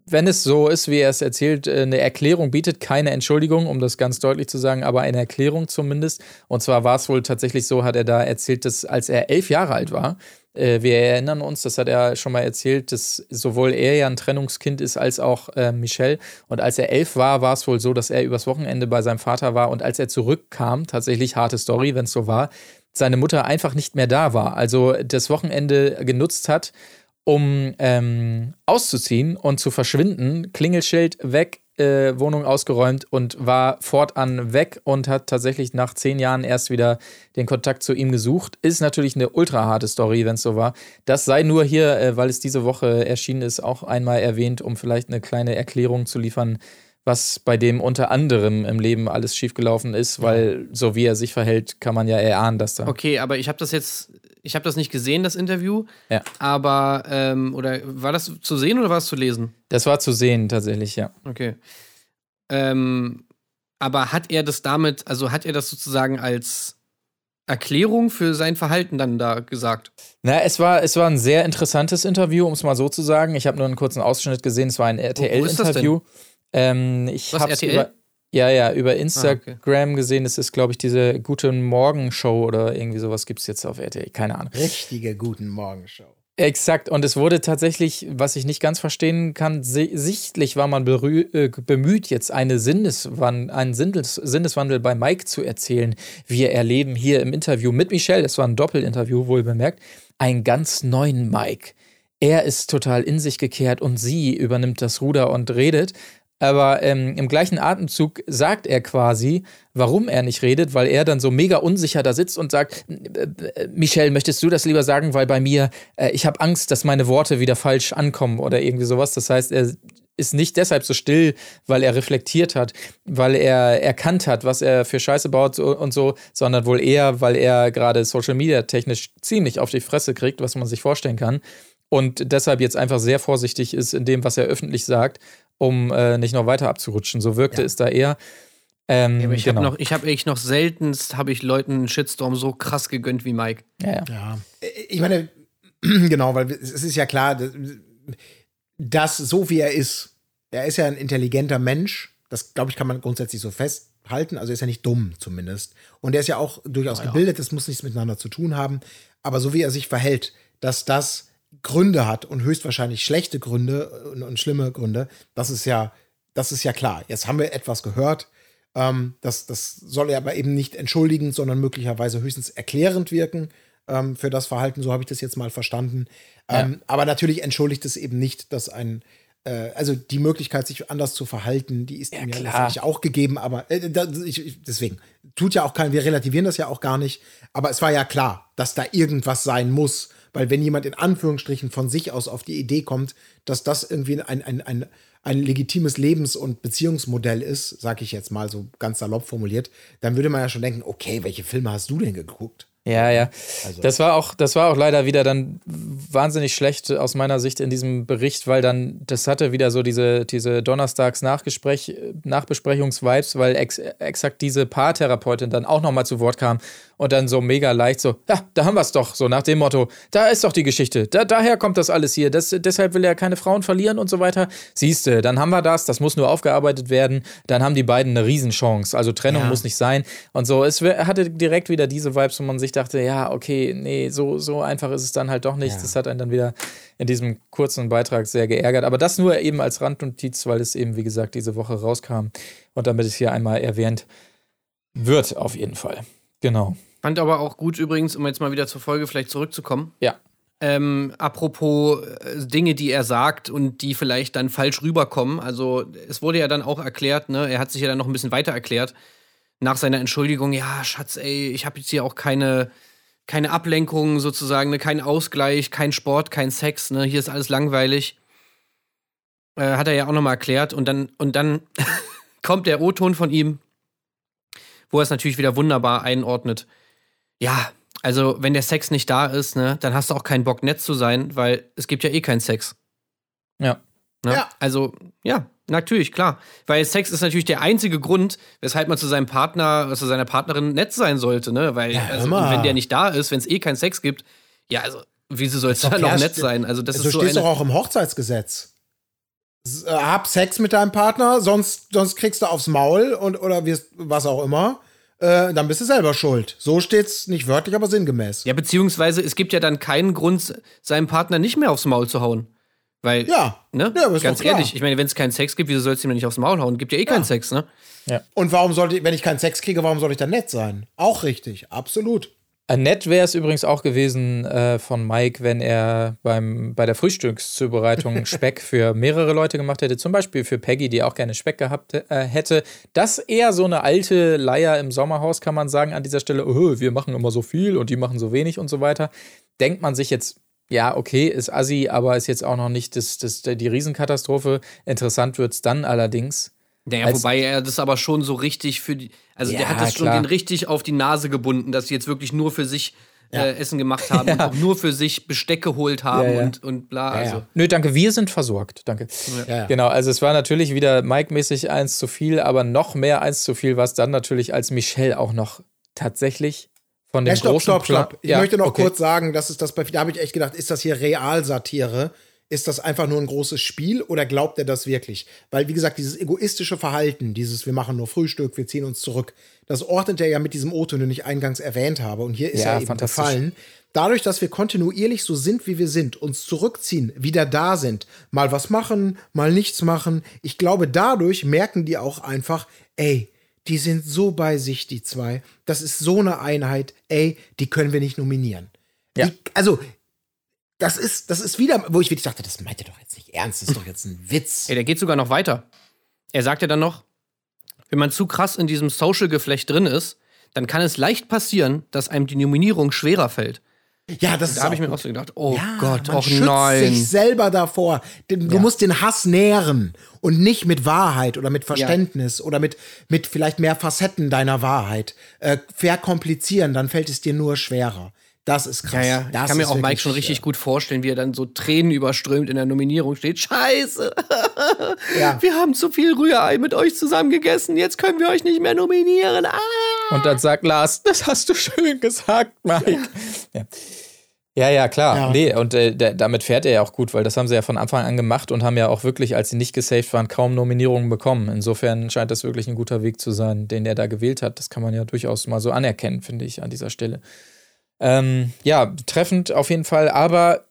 wenn es so ist, wie er es erzählt, äh, eine Erklärung bietet, keine Entschuldigung, um das ganz deutlich zu sagen, aber eine Erklärung zumindest. Und zwar war es wohl tatsächlich so, hat er da erzählt, dass als er elf Jahre alt war, äh, wir erinnern uns, das hat er schon mal erzählt, dass sowohl er ja ein Trennungskind ist als auch äh, Michelle. Und als er elf war, war es wohl so, dass er übers Wochenende bei seinem Vater war und als er zurückkam, tatsächlich harte Story, wenn es so war, seine Mutter einfach nicht mehr da war. Also das Wochenende genutzt hat, um ähm, auszuziehen und zu verschwinden. Klingelschild weg, äh, Wohnung ausgeräumt und war fortan weg und hat tatsächlich nach zehn Jahren erst wieder den Kontakt zu ihm gesucht. Ist natürlich eine ultra harte Story, wenn es so war. Das sei nur hier, äh, weil es diese Woche erschienen ist, auch einmal erwähnt, um vielleicht eine kleine Erklärung zu liefern, was bei dem unter anderem im Leben alles schiefgelaufen ist, weil so wie er sich verhält, kann man ja erahnen, dass da. Okay, aber ich habe das jetzt, ich habe das nicht gesehen, das Interview. Ja. Aber, ähm, oder war das zu sehen oder war es zu lesen? Das war zu sehen, tatsächlich, ja. Okay. Ähm, aber hat er das damit, also hat er das sozusagen als Erklärung für sein Verhalten dann da gesagt? Na, es war, es war ein sehr interessantes Interview, um es mal so zu sagen. Ich habe nur einen kurzen Ausschnitt gesehen. Es war ein? RTL-Interview. Ähm, ich Was, habe RTL? über ja, ja, über Ah, Instagram gesehen. Es ist, glaube ich, diese Guten Morgen Show oder irgendwie sowas gibt es jetzt auf RTL. Keine Ahnung. Richtige Guten Morgenshow. Exakt. Und es wurde tatsächlich, was ich nicht ganz verstehen kann, si sichtlich war man äh, bemüht, jetzt eine Sinneswan einen Sinnes Sinneswandel bei Mike zu erzählen. Wir erleben hier im Interview mit Michelle, das war ein Doppelinterview, wohl bemerkt, einen ganz neuen Mike. Er ist total in sich gekehrt und sie übernimmt das Ruder und redet. Aber ähm, im gleichen Atemzug sagt er quasi, warum er nicht redet, weil er dann so mega unsicher da sitzt und sagt, äh, äh, Michelle, möchtest du das lieber sagen, weil bei mir, äh, ich habe Angst, dass meine Worte wieder falsch ankommen oder irgendwie sowas. Das heißt, er ist nicht deshalb so still, weil er reflektiert hat, weil er erkannt hat, was er für Scheiße baut und so, sondern wohl eher, weil er gerade Social Media technisch ziemlich auf die Fresse kriegt, was man sich vorstellen kann. Und deshalb jetzt einfach sehr vorsichtig ist in dem, was er öffentlich sagt, um äh, nicht noch weiter abzurutschen. So wirkte Ja. es da eher. Ähm, Ja, ich genau. habe noch, ich habe echt noch seltenst, habe ich Leuten einen Shitstorm so krass gegönnt wie Mike. ja, ja. Ja. Ich meine, genau, weil es ist ja klar, dass so wie er ist, er ist ja ein intelligenter Mensch. Das, glaube ich, kann man grundsätzlich so festhalten. Also er ist ja nicht dumm zumindest. Und er ist ja auch durchaus gebildet, das muss nichts miteinander zu tun haben. Aber so wie er sich verhält, dass das Gründe hat und höchstwahrscheinlich schlechte Gründe und, und schlimme Gründe, das ist ja, das ist ja klar. Jetzt haben wir etwas gehört. Ähm, das, das soll ja aber eben nicht entschuldigend, sondern möglicherweise höchstens erklärend wirken ähm, für das Verhalten. So habe ich das jetzt mal verstanden. Ähm, Aber natürlich entschuldigt es eben nicht, dass ein äh, also die Möglichkeit, sich anders zu verhalten, die ist ihm ja klar. letztendlich auch gegeben, aber äh, da, ich, deswegen tut ja auch kein, wir relativieren das ja auch gar nicht, aber es war ja klar, dass da irgendwas sein muss, weil wenn jemand in Anführungsstrichen von sich aus auf die Idee kommt, dass das irgendwie ein, ein, ein, ein legitimes Lebens- und Beziehungsmodell ist, sag ich jetzt mal so ganz salopp formuliert, dann würde man ja schon denken, okay, welche Filme hast du denn geguckt? Ja, ja. Also- Das war auch, das war auch leider wieder dann wahnsinnig schlecht aus meiner Sicht in diesem Bericht, weil dann, das hatte wieder so diese, diese Donnerstags-Nachgespräch, Nachbesprechungs-Vibes, weil ex, exakt diese Paartherapeutin dann auch nochmal zu Wort kam und dann so mega leicht so, ja, da haben wir es doch, so nach dem Motto, da ist doch die Geschichte, da, daher kommt das alles hier, das, deshalb will er keine Frauen verlieren und so weiter. Siehste, dann haben wir das, das muss nur aufgearbeitet werden, dann haben die beiden eine Riesenchance, also Trennung Ja. muss nicht sein und so. Es hatte direkt wieder diese Vibes, wo man sich dachte, ja, okay, nee, so, so einfach ist es dann halt doch nicht. Ja. Das hat einen dann wieder in diesem kurzen Beitrag sehr geärgert. Aber das nur eben als Randnotiz, weil es eben, wie gesagt, diese Woche rauskam und damit es hier einmal erwähnt wird, auf jeden Fall. Genau. Fand aber auch gut übrigens, um jetzt mal wieder zur Folge vielleicht zurückzukommen. Ja. Ähm, apropos äh, Dinge, die er sagt und die vielleicht dann falsch rüberkommen. Also, es wurde ja dann auch erklärt, ne? Er hat sich ja dann noch ein bisschen weiter erklärt. Nach seiner Entschuldigung, ja, Schatz, ey, ich habe jetzt hier auch keine, keine Ablenkung sozusagen, ne? kein Ausgleich, kein Sport, kein Sex, ne? Hier ist alles langweilig. Äh, hat er ja auch nochmal erklärt. Und dann, und dann kommt der O-Ton von ihm, wo er es natürlich wieder wunderbar einordnet. Ja, also wenn der Sex nicht da ist, ne, dann hast du auch keinen Bock, nett zu sein, weil es gibt ja eh keinen Sex. Ja. Ne? Ja. Also, ja, natürlich, klar. Weil Sex ist natürlich der einzige Grund, weshalb man zu seinem Partner, zu seiner Partnerin nett sein sollte, ne? Weil, Ja, also, wenn der nicht da ist, wenn es eh keinen Sex gibt, ja, also, wieso soll es dann noch nett sein? Also, das du ist so stehst eine. doch auch im Hochzeitsgesetz. Äh, Hab Sex mit deinem Partner, sonst, sonst kriegst du aufs Maul und oder wirst was auch immer. Äh, dann bist du selber schuld. So steht's nicht wörtlich, aber sinngemäß. Ja, beziehungsweise es gibt ja dann keinen Grund, seinem Partner nicht mehr aufs Maul zu hauen. Weil, Ja. ne? Ja, aber ist Ganz ehrlich, ich meine, wenn es keinen Sex gibt, wieso sollst du ihm nicht aufs Maul hauen? Gibt ja eh keinen Sex, ne? Und warum sollte ich, wenn ich keinen Sex kriege, warum soll ich dann nett sein? Auch richtig, absolut. Nett wäre es übrigens auch gewesen äh, von Mike, wenn er beim, bei der Frühstückszubereitung Speck für mehrere Leute gemacht hätte. Zum Beispiel für Peggy, die auch gerne Speck gehabt äh, hätte. Das eher so eine alte Leier im Sommerhaus, kann man sagen, an dieser Stelle. Oh, wir machen immer so viel und die machen so wenig und so weiter. Denkt man sich jetzt, ja, okay, ist assi, aber ist jetzt auch noch nicht das, das, die Riesenkatastrophe. Interessant wird es dann allerdings. Naja, Als- wobei er das aber schon so richtig für die. Also Ja, der hat das schon klar. den richtig auf die Nase gebunden, dass sie jetzt wirklich nur für sich äh, Essen gemacht haben und auch nur für sich Besteck geholt haben Ja, ja. Und, und bla. also. ja. Nö, danke, wir sind versorgt. Danke. Ja, ja. Genau, also es war natürlich wieder Mike-mäßig eins zu viel, aber noch mehr eins zu viel war es dann natürlich, als Michelle auch noch tatsächlich von dem Ja, stopp, großen stopp, stopp. Ich Ja, möchte noch okay. kurz sagen, das ist das bei da habe ich echt gedacht, ist das hier Realsatire? Ist das einfach nur ein großes Spiel oder glaubt er das wirklich? Weil, wie gesagt, dieses egoistische Verhalten, dieses wir machen nur Frühstück, wir ziehen uns zurück, das ordnet er ja mit diesem O-Ton, den ich eingangs erwähnt habe. Und hier ist Ja, er eben gefallen. Dadurch, dass wir kontinuierlich so sind, wie wir sind, uns zurückziehen, wieder da sind, mal was machen, mal nichts machen, ich glaube, dadurch merken die auch einfach, ey, die sind so bei sich, die zwei. Das ist so eine Einheit, ey, die können wir nicht nominieren. Ja. Die, also, das ist, das ist wieder, wo ich wirklich dachte, das meint ihr doch jetzt nicht ernst, das ist doch jetzt ein Witz. Ey, der geht sogar noch weiter. Er sagt ja dann noch, wenn man zu krass in diesem Social-Geflecht drin ist, dann kann es leicht passieren, dass einem die Nominierung schwerer fällt. Ja, das ist Da habe ich mir gut. auch so gedacht, oh Ja, Gott, man auch schützt nein. sich selber davor. Du musst den Hass nähren und nicht mit Wahrheit oder mit Verständnis oder mit, mit vielleicht mehr Facetten deiner Wahrheit äh, verkomplizieren, dann fällt es dir nur schwerer. Das ist krass. Ja, ja, das ich kann mir auch Mike schon richtig äh, gut vorstellen, wie er dann so Tränen überströmt in der Nominierung steht. Scheiße, Ja. wir haben zu viel Rührei mit euch zusammen gegessen, jetzt können wir euch nicht mehr nominieren. Ah! Und dann sagt Lars, das hast du schön gesagt, Mike. Ja, ja, ja klar. Ja. Nee, und äh, der, damit fährt er ja auch gut, weil das haben sie ja von Anfang an gemacht und haben ja auch wirklich, als sie nicht gesaved waren, kaum Nominierungen bekommen. Insofern scheint das wirklich ein guter Weg zu sein, den er da gewählt hat. Das kann man ja durchaus mal so anerkennen, finde ich, an dieser Stelle. Ähm, ja, treffend auf jeden Fall, aber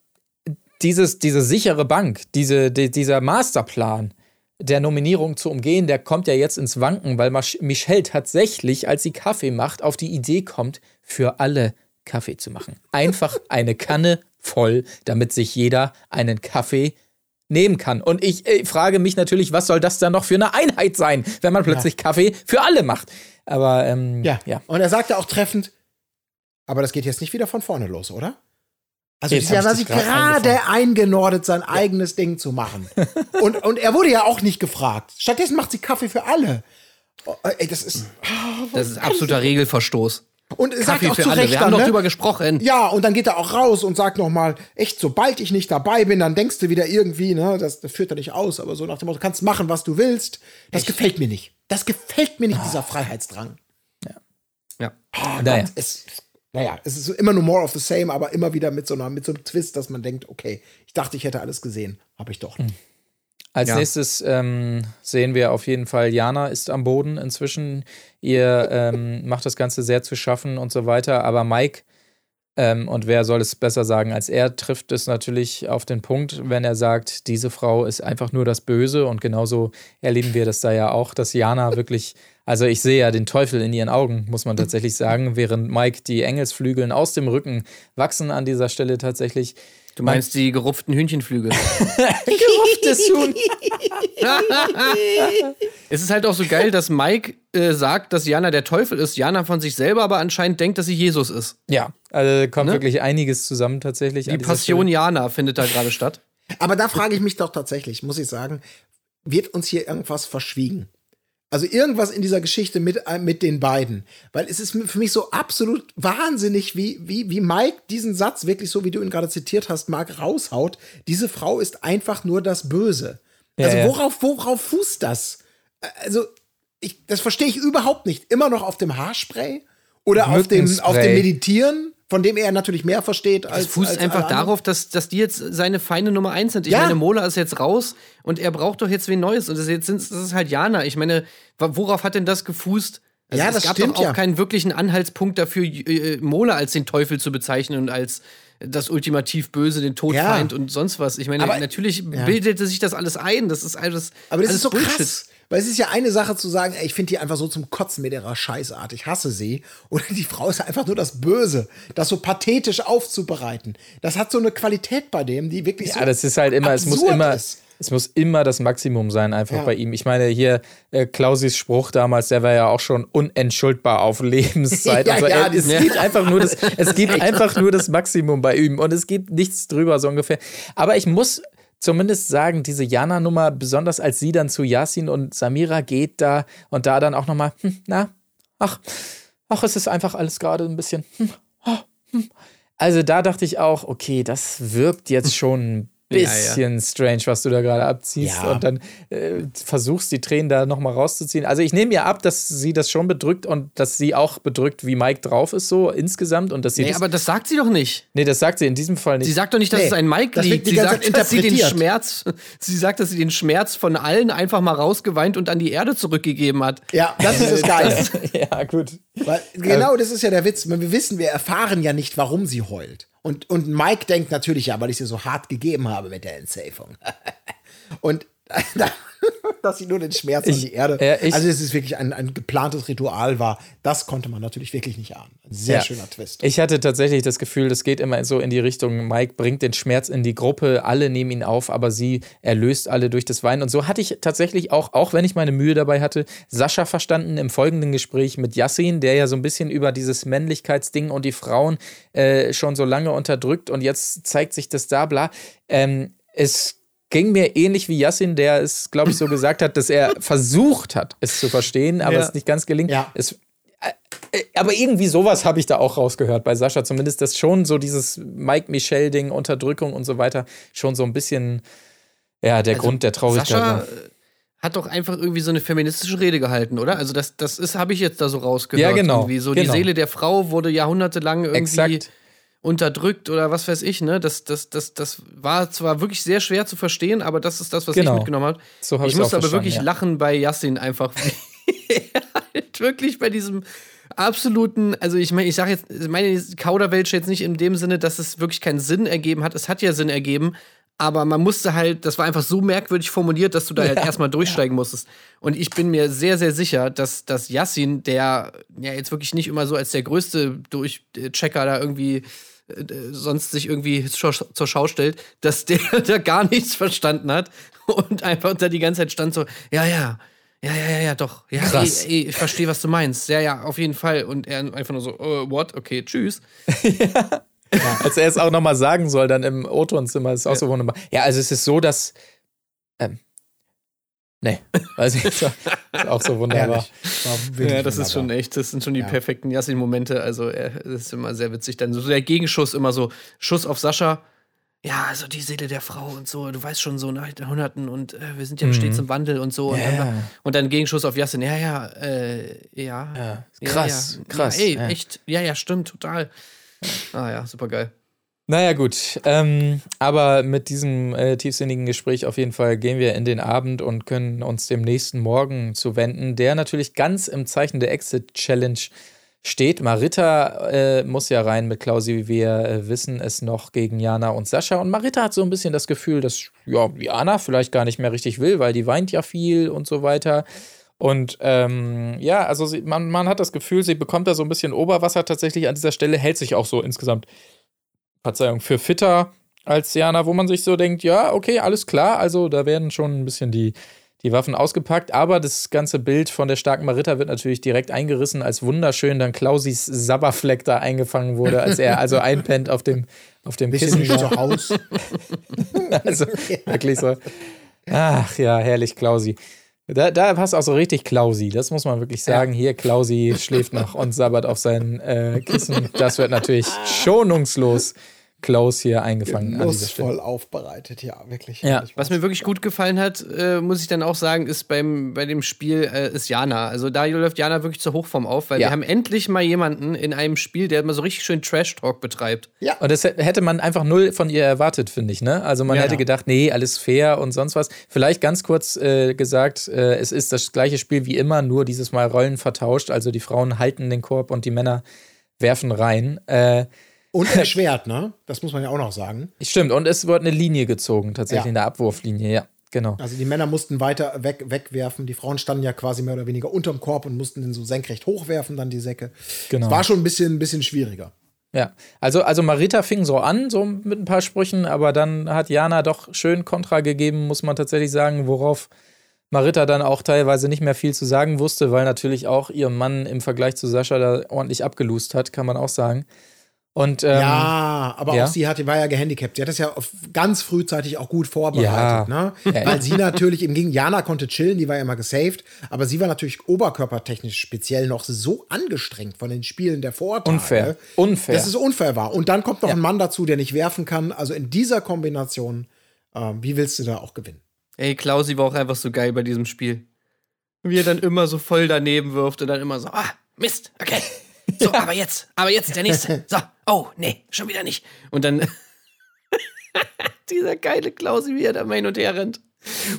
dieses, diese sichere Bank, diese, die, dieser Masterplan der Nominierung zu umgehen, der kommt ja jetzt ins Wanken, weil Mich- Michelle tatsächlich, als sie Kaffee macht, auf die Idee kommt, für alle Kaffee zu machen. Einfach eine Kanne voll, damit sich jeder einen Kaffee nehmen kann. Und ich äh, frage mich natürlich, was soll das dann noch für eine Einheit sein, wenn man plötzlich Kaffee für alle macht? Aber ähm, Ja. ja. Und er sagte auch treffend, aber das geht jetzt nicht wieder von vorne los, oder? Also Jetzt ja, hab war ich grad gerade eingenordet, sein eigenes Ding zu machen. und, und er wurde ja auch nicht gefragt. Stattdessen macht sie Kaffee für alle. Oh, ey, das ist. Das ist absoluter Regelverstoß. Und er sagt Kaffee auch für zu alle. Recht Wir haben dann, doch ne? drüber gesprochen. Ja, und dann geht er auch raus und sagt nochmal, echt, sobald ich nicht dabei bin, dann denkst du wieder irgendwie, ne, das, das führt er nicht aus, aber so nach dem Motto, du kannst machen, was du willst. Das gefällt mir nicht. Das gefällt mir nicht, dieser Freiheitsdrang. Ja. Naja. Es, naja, es ist immer nur more of the same, aber immer wieder mit so, einer, mit so einem Twist, dass man denkt, okay, ich dachte, ich hätte alles gesehen. Habe ich doch nicht. Als Ja. nächstes ähm, sehen wir auf jeden Fall, Jana ist am Boden inzwischen. Ihr ähm, macht das Ganze sehr zu schaffen und so weiter. Aber Mike, ähm, und wer soll es besser sagen als er, trifft es natürlich auf den Punkt, wenn er sagt, diese Frau ist einfach nur das Böse. Und genauso erleben wir das da ja auch, dass Jana wirklich, also ich sehe ja den Teufel in ihren Augen, muss man tatsächlich sagen, während Mike die Engelsflügeln aus dem Rücken wachsen an dieser Stelle tatsächlich. Du meinst die gerupften Hühnchenflügel. Gerupftes Huhn. es ist halt auch so geil, dass Mike äh, sagt, dass Jana der Teufel ist. Jana von sich selber aber anscheinend denkt, dass sie Jesus ist. Ja, also kommt Ne? wirklich einiges zusammen tatsächlich. Die Passion Stelle. Jana findet da gerade statt. Aber da frage ich mich doch tatsächlich, muss ich sagen, wird uns hier irgendwas verschwiegen? Also irgendwas in dieser Geschichte mit, äh, mit den beiden. Weil es ist für mich so absolut wahnsinnig, wie, wie, wie Mike diesen Satz, wirklich so wie du ihn gerade zitiert hast, Marc, raushaut. Diese Frau ist einfach nur das Böse. Ja, also worauf, worauf fußt das? Also, ich, das verstehe ich überhaupt nicht. Immer noch auf dem Haarspray? Oder auf dem, auf dem. Meditieren, von dem er natürlich mehr versteht als. Es fußt als einfach darauf, dass, dass die jetzt seine feine Nummer eins sind. Ich Ja. meine, Mola ist jetzt raus und er braucht doch jetzt wen Neues. Und das, ist jetzt sind, das ist halt Jana. Ich meine, worauf hat denn das gefußt? Also Ja, es das gab stimmt doch auch ja. keinen wirklichen Anhaltspunkt dafür, äh, Mola als den Teufel zu bezeichnen und als das ultimativ Böse, den Todfeind Ja. und sonst was. Ich meine, Aber- natürlich bildete sich das alles ein. Das ist alles. Aber das alles ist so Bullshit. krass. Weil es ist ja eine Sache zu sagen, ey, ich finde die einfach so zum Kotzen mit ihrer Scheißart. Ich hasse sie. Oder die Frau ist einfach nur das Böse. Das so pathetisch aufzubereiten. Das hat so eine Qualität bei dem, die wirklich so. Ja, das ist halt immer, es muss immer, ist. es muss immer das Maximum sein, einfach Ja. bei ihm. Ich meine, hier äh, Klausis Spruch damals, der war ja auch schon unentschuldbar auf Lebenszeit. Ja, also, ja, es das- gibt einfach nur das, es gibt einfach nur das Maximum bei ihm und es gibt nichts drüber, so ungefähr. Aber ich muss zumindest sagen, diese Jana-Nummer, besonders als sie dann zu Yasin und Samira geht da und da dann auch nochmal, hm, na, ach, ach, es ist einfach alles gerade ein bisschen, hm, oh, hm. Also da dachte ich auch, okay, das wirkt jetzt schon ein Ja, ja. bisschen strange, was du da gerade abziehst Ja. und dann äh, versuchst die Tränen da nochmal rauszuziehen. Also ich nehme ja ab, dass sie das schon bedrückt und dass sie auch bedrückt, wie Mike drauf ist, so insgesamt und dass sie Nee, das, aber das sagt sie doch nicht. nee, das sagt sie in diesem Fall nicht. Sie sagt doch nicht, dass Nee, es ein Mike liegt. Sie sagt, sie den interpretiert. Schmerz, sie sagt, dass sie den Schmerz von allen einfach mal rausgeweint und an die Erde zurückgegeben hat. Ja, das ist das Geile. ja, gut. Weil, genau, das ist ja der Witz. Wir wissen, wir erfahren ja nicht, warum sie heult. Und, und Mike denkt natürlich ja, weil ich sie so hart gegeben habe mit der Entsafung. und dass sie nur den Schmerz an Ich- die Erde. ich- also, es wirklich ein, ein geplantes Ritual war, das konnte man natürlich wirklich nicht ahnen. Ein sehr Ja. schöner Twist. Ich hatte tatsächlich das Gefühl, das geht immer so in die Richtung, Mike bringt den Schmerz in die Gruppe, alle nehmen ihn auf, aber sie erlöst alle durch das Weinen. Und so hatte ich tatsächlich auch, auch wenn ich meine Mühe dabei hatte, Sascha verstanden im folgenden Gespräch mit Yassin, der ja so ein bisschen über dieses Männlichkeitsding und die Frauen äh, schon so lange unterdrückt und jetzt zeigt sich das da, bla. Ähm, es ging mir ähnlich wie Yassin, der es, glaube ich, so gesagt hat, dass er versucht hat, es zu verstehen, aber Ja. es nicht ganz gelingt. Ja. Es, äh, aber irgendwie sowas habe ich da auch rausgehört bei Sascha. Zumindest, dass schon so dieses Mike Michel-Ding, Unterdrückung und so weiter, schon so ein bisschen ja, der Grund der Traurigkeit Sascha war. äh, hat doch einfach irgendwie so eine feministische Rede gehalten, oder? Also das, das ist, habe ich jetzt da so rausgehört. Ja, genau, Irgendwie so genau. die Seele der Frau wurde jahrhundertelang irgendwie Exakt. Unterdrückt oder was weiß ich, ne? Das, das, das, das war zwar wirklich sehr schwer zu verstehen, aber das ist das, was Genau. ich mitgenommen habe. So hab ich musste aber wirklich ja. lachen bei Yassin einfach. er halt wirklich bei diesem absoluten, also ich meine, ich sage jetzt, meine Kauderwelsch jetzt nicht in dem Sinne, dass es wirklich keinen Sinn ergeben hat. Es hat ja Sinn ergeben, aber man musste halt, das war einfach so merkwürdig formuliert, dass du da halt erstmal durchsteigen musstest. Und ich bin mir sehr, sehr sicher, dass, dass Yassin, der ja jetzt wirklich nicht immer so als der größte Durchchecker da irgendwie sonst sich irgendwie zur, Schau stellt, dass der da gar nichts verstanden hat und einfach da die ganze Zeit stand so, ja, ja, ja, ja, ja, ja, doch. Ja, Krass. ey, ey, ich verstehe, was du meinst. Ja, ja, auf jeden Fall. Und er einfach nur so, äh, what? Okay, tschüss. Als er es auch nochmal sagen soll, dann im O-Ton-Zimmer, ist auch so wunderbar. Ja, also es ist so, dass. Ähm, nee, weiß ich, ist auch so wunderbar. Ja, das ist schon echt, das sind schon die Ja. perfekten Yassin-Momente. Also, er das ist immer sehr witzig. Dann so der Gegenschuss immer so, Schuss auf Sascha. Ja, also die Seele der Frau und so, du weißt schon, so nach Jahrhunderten und äh, wir sind ja stets im Wandel und so. Und, Mhm. Ja. dann, und dann Gegenschuss auf Yassin. Ja, ja, äh, ja. Ja, krass, ja. krass, Ja, ey, ja. echt. Ja, ja, stimmt, total. Ah ja, super geil. Naja, gut. Ähm, aber mit diesem äh, tiefsinnigen Gespräch auf jeden Fall gehen wir in den Abend und können uns dem nächsten Morgen zuwenden, der natürlich ganz im Zeichen der Exit-Challenge steht. Marita äh, muss ja rein mit Klausi, wir äh, wissen es noch gegen Jana und Sascha. Und Marita hat so ein bisschen das Gefühl, dass ja, Jana vielleicht gar nicht mehr richtig will, weil die weint ja viel und so weiter. Und ähm, ja, also sie, man, man hat das Gefühl, sie bekommt da so ein bisschen Oberwasser tatsächlich an dieser Stelle, hält sich auch so insgesamt Verzeihung, für fitter als Jana, wo man sich so denkt, ja, okay, alles klar, also da werden schon ein bisschen die, die Waffen ausgepackt, aber das ganze Bild von der starken Marita wird natürlich direkt eingerissen, als wunderschön dann Klausis Sabberfleck da eingefangen wurde, als er also einpennt auf dem, auf dem Bisschen Kissen. zu Haus. Also wirklich so. Ach ja, herrlich, Klausi. Da, da passt auch so richtig Klausi, das muss man wirklich sagen. Hier, Klausi schläft noch und sabbert auf sein äh, Kissen. Das wird natürlich schonungslos Klaus hier eingefangen. Lustvoll aufbereitet, ja, wirklich. Ja. Was mir wirklich gut gefallen hat, äh, muss ich dann auch sagen, ist beim, bei dem Spiel äh, ist Jana. Also da läuft Jana wirklich zur Hochform auf, weil Ja. wir haben endlich mal jemanden in einem Spiel, der mal so richtig schön Trash-Talk betreibt. Und das hä- hätte man einfach null von ihr erwartet, finde ich. Ne? Also man Ja. hätte gedacht, nee, alles fair und sonst was. Vielleicht ganz kurz äh, gesagt, äh, es ist das gleiche Spiel wie immer, nur dieses Mal Rollen vertauscht. Also die Frauen halten den Korb und die Männer werfen rein. Äh, Und erschwert, ne? Das muss man ja auch noch sagen. Stimmt, und es wird eine Linie gezogen, tatsächlich Ja. eine Abwurflinie, ja, genau. Also die Männer mussten weiter weg, wegwerfen. Die Frauen standen ja quasi mehr oder weniger unterm Korb und mussten den so senkrecht hochwerfen, dann die Säcke. Genau. Es war schon ein bisschen, ein bisschen schwieriger. Ja, also, also Marita fing so an, so mit ein paar Sprüchen, aber dann hat Jana doch schön Kontra gegeben, muss man tatsächlich sagen, worauf Marita dann auch teilweise nicht mehr viel zu sagen wusste, weil natürlich auch ihr Mann im Vergleich zu Sascha da ordentlich abgelust hat, kann man auch sagen. Und ähm, ja, aber ja. auch sie hatte, war ja gehandicapt. Sie hat das ja ganz frühzeitig auch gut vorbereitet. Ja. Ne? Ja. Weil sie natürlich im Gegenteil, Jana konnte chillen, die war ja immer gesaved, aber sie war natürlich oberkörpertechnisch speziell noch so angestrengt von den Spielen der Vortage. Unfair. Unfair. Dass es unfair war. Und dann kommt noch Ja. ein Mann dazu, der nicht werfen kann. Also in dieser Kombination, ähm, wie willst du da auch gewinnen? Ey, Klausi war auch einfach so geil bei diesem Spiel. Wie er dann immer so voll daneben wirft und dann immer so, ah, Mist, okay. So, aber jetzt, aber jetzt der nächste. So, oh, nee, schon wieder nicht. Und dann dieser geile Klausi, wie er da mal hin und her rennt.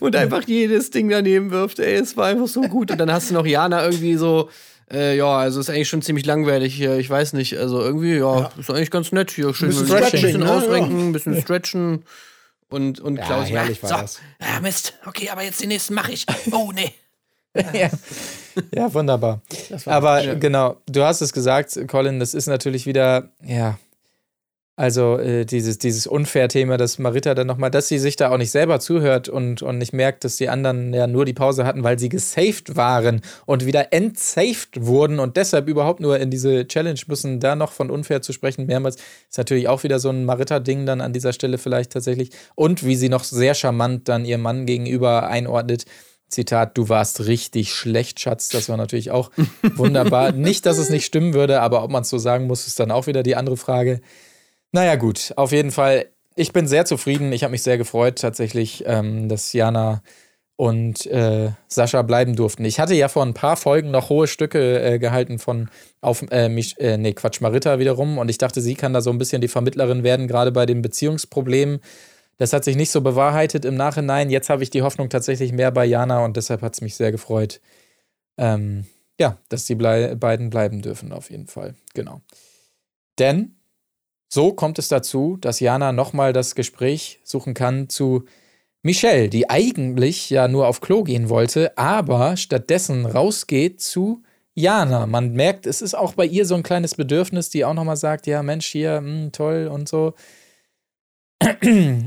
Und einfach jedes Ding daneben wirft, ey, es war einfach so gut. Und dann hast du noch Jana irgendwie so, äh, ja, also ist eigentlich schon ziemlich langweilig hier, ich weiß nicht. Also irgendwie, ja, ist eigentlich ganz nett hier. Schön bisschen ein bisschen, ne? ausrenken, ein bisschen stretchen. Und, und Ja, Klausi, herrlich war so, das. ja, Mist, okay, aber jetzt den nächsten mache ich. Oh, nee. ja. Ja, wunderbar. Aber genau, du hast es gesagt, Colin, das ist natürlich wieder, ja, also äh, dieses, dieses Unfair-Thema, dass Marita dann nochmal, dass sie sich da auch nicht selber zuhört und, und nicht merkt, dass die anderen ja nur die Pause hatten, weil sie gesaved waren und wieder entsaved wurden und deshalb überhaupt nur in diese Challenge müssen, da noch von unfair zu sprechen, mehrmals, ist natürlich auch wieder so ein Marita-Ding dann an dieser Stelle vielleicht tatsächlich. Und wie sie noch sehr charmant dann ihrem Mann gegenüber einordnet, Zitat, du warst richtig schlecht, Schatz. Das war natürlich auch wunderbar. nicht, dass es nicht stimmen würde, aber ob man es so sagen muss, ist dann auch wieder die andere Frage. Naja, gut, auf jeden Fall. Ich bin sehr zufrieden. Ich habe mich sehr gefreut, tatsächlich, ähm, dass Jana und äh, Sascha bleiben durften. Ich hatte ja vor ein paar Folgen noch hohe Stücke äh, gehalten von auf, äh, mich, äh, nee, Quatsch, Marita wiederum. Und ich dachte, sie kann da so ein bisschen die Vermittlerin werden, gerade bei den Beziehungsproblemen. Das hat sich nicht so bewahrheitet im Nachhinein. Jetzt habe ich die Hoffnung tatsächlich mehr bei Jana und deshalb hat es mich sehr gefreut. Ähm, ja, dass die blei beiden bleiben dürfen, auf jeden Fall. Genau. Denn so kommt es dazu, dass Jana nochmal das Gespräch suchen kann zu Michelle, die eigentlich ja nur auf Klo gehen wollte, aber stattdessen rausgeht zu Jana. Man merkt, es ist auch bei ihr so ein kleines Bedürfnis, die auch nochmal sagt, ja Mensch, hier, mh, toll und so.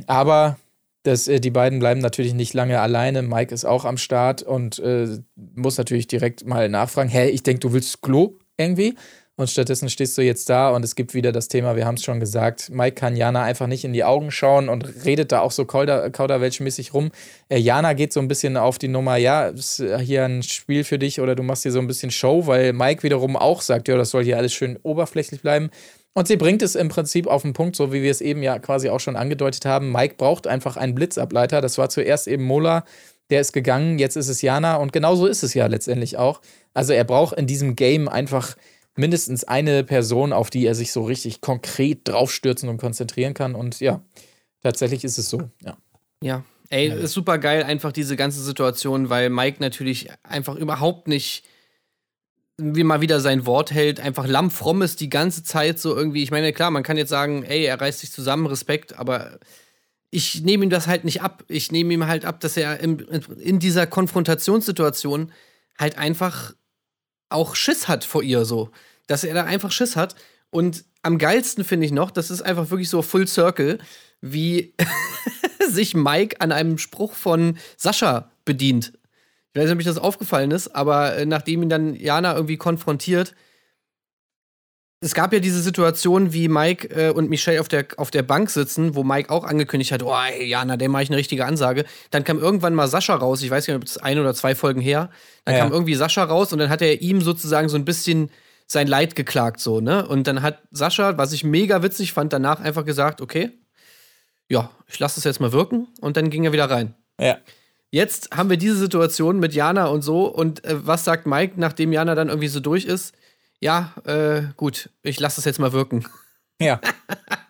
Aber das, äh, die beiden bleiben natürlich nicht lange alleine. Mike ist auch am Start und äh, muss natürlich direkt mal nachfragen, hä, ich denke, du willst Klo irgendwie? Und stattdessen stehst du jetzt da und es gibt wieder das Thema, wir haben es schon gesagt, Mike kann Jana einfach nicht in die Augen schauen und redet da auch so Kauder, kauderwelschmäßig rum. Äh, Jana geht so ein bisschen auf die Nummer, ja, ist hier ein Spiel für dich oder du machst hier so ein bisschen Show, weil Mike wiederum auch sagt, ja, das soll hier alles schön oberflächlich bleiben. Und sie bringt es im Prinzip auf den Punkt, so wie wir es eben ja quasi auch schon angedeutet haben. Mike braucht einfach einen Blitzableiter. Das war zuerst eben Mola, der ist gegangen, jetzt ist es Jana und genauso ist es ja letztendlich auch. Also er braucht in diesem Game einfach mindestens eine Person, auf die er sich so richtig konkret draufstürzen und konzentrieren kann. Und ja, tatsächlich ist es so, ja. Ja, ey, ist super geil, einfach diese ganze Situation, weil Mike natürlich einfach überhaupt nicht wie mal wieder sein Wort hält, einfach lammfromm ist die ganze Zeit so irgendwie. Ich meine, klar, man kann jetzt sagen, ey, er reißt sich zusammen, Respekt, aber ich nehme ihm das halt nicht ab. Ich nehme ihm halt ab, dass er in, in dieser Konfrontationssituation halt einfach auch Schiss hat vor ihr so. Dass er da einfach Schiss hat. Und am geilsten finde ich noch, das ist einfach wirklich so Full Circle, wie sich Mike an einem Spruch von Sascha bedient. Ich weiß nicht, ob mich das aufgefallen ist, aber äh, nachdem ihn dann Jana irgendwie konfrontiert, es gab ja diese Situation, wie Mike äh, und Michelle auf der, auf der Bank sitzen, wo Mike auch angekündigt hat, oh, ey, Jana, der mache ich eine richtige Ansage. Dann kam irgendwann mal Sascha raus, ich weiß nicht, ob es ein oder zwei Folgen her. Dann Ja. kam irgendwie Sascha raus und dann hat er ihm sozusagen so ein bisschen sein Leid geklagt, so, ne? Und dann hat Sascha, was ich mega witzig fand, danach einfach gesagt, okay, ja, ich lasse das jetzt mal wirken und dann ging er wieder rein. Ja. Jetzt haben wir diese Situation mit Jana und so. Und äh, was sagt Mike, nachdem Jana dann irgendwie so durch ist? Ja, äh, gut, ich lasse das jetzt mal wirken. Ja.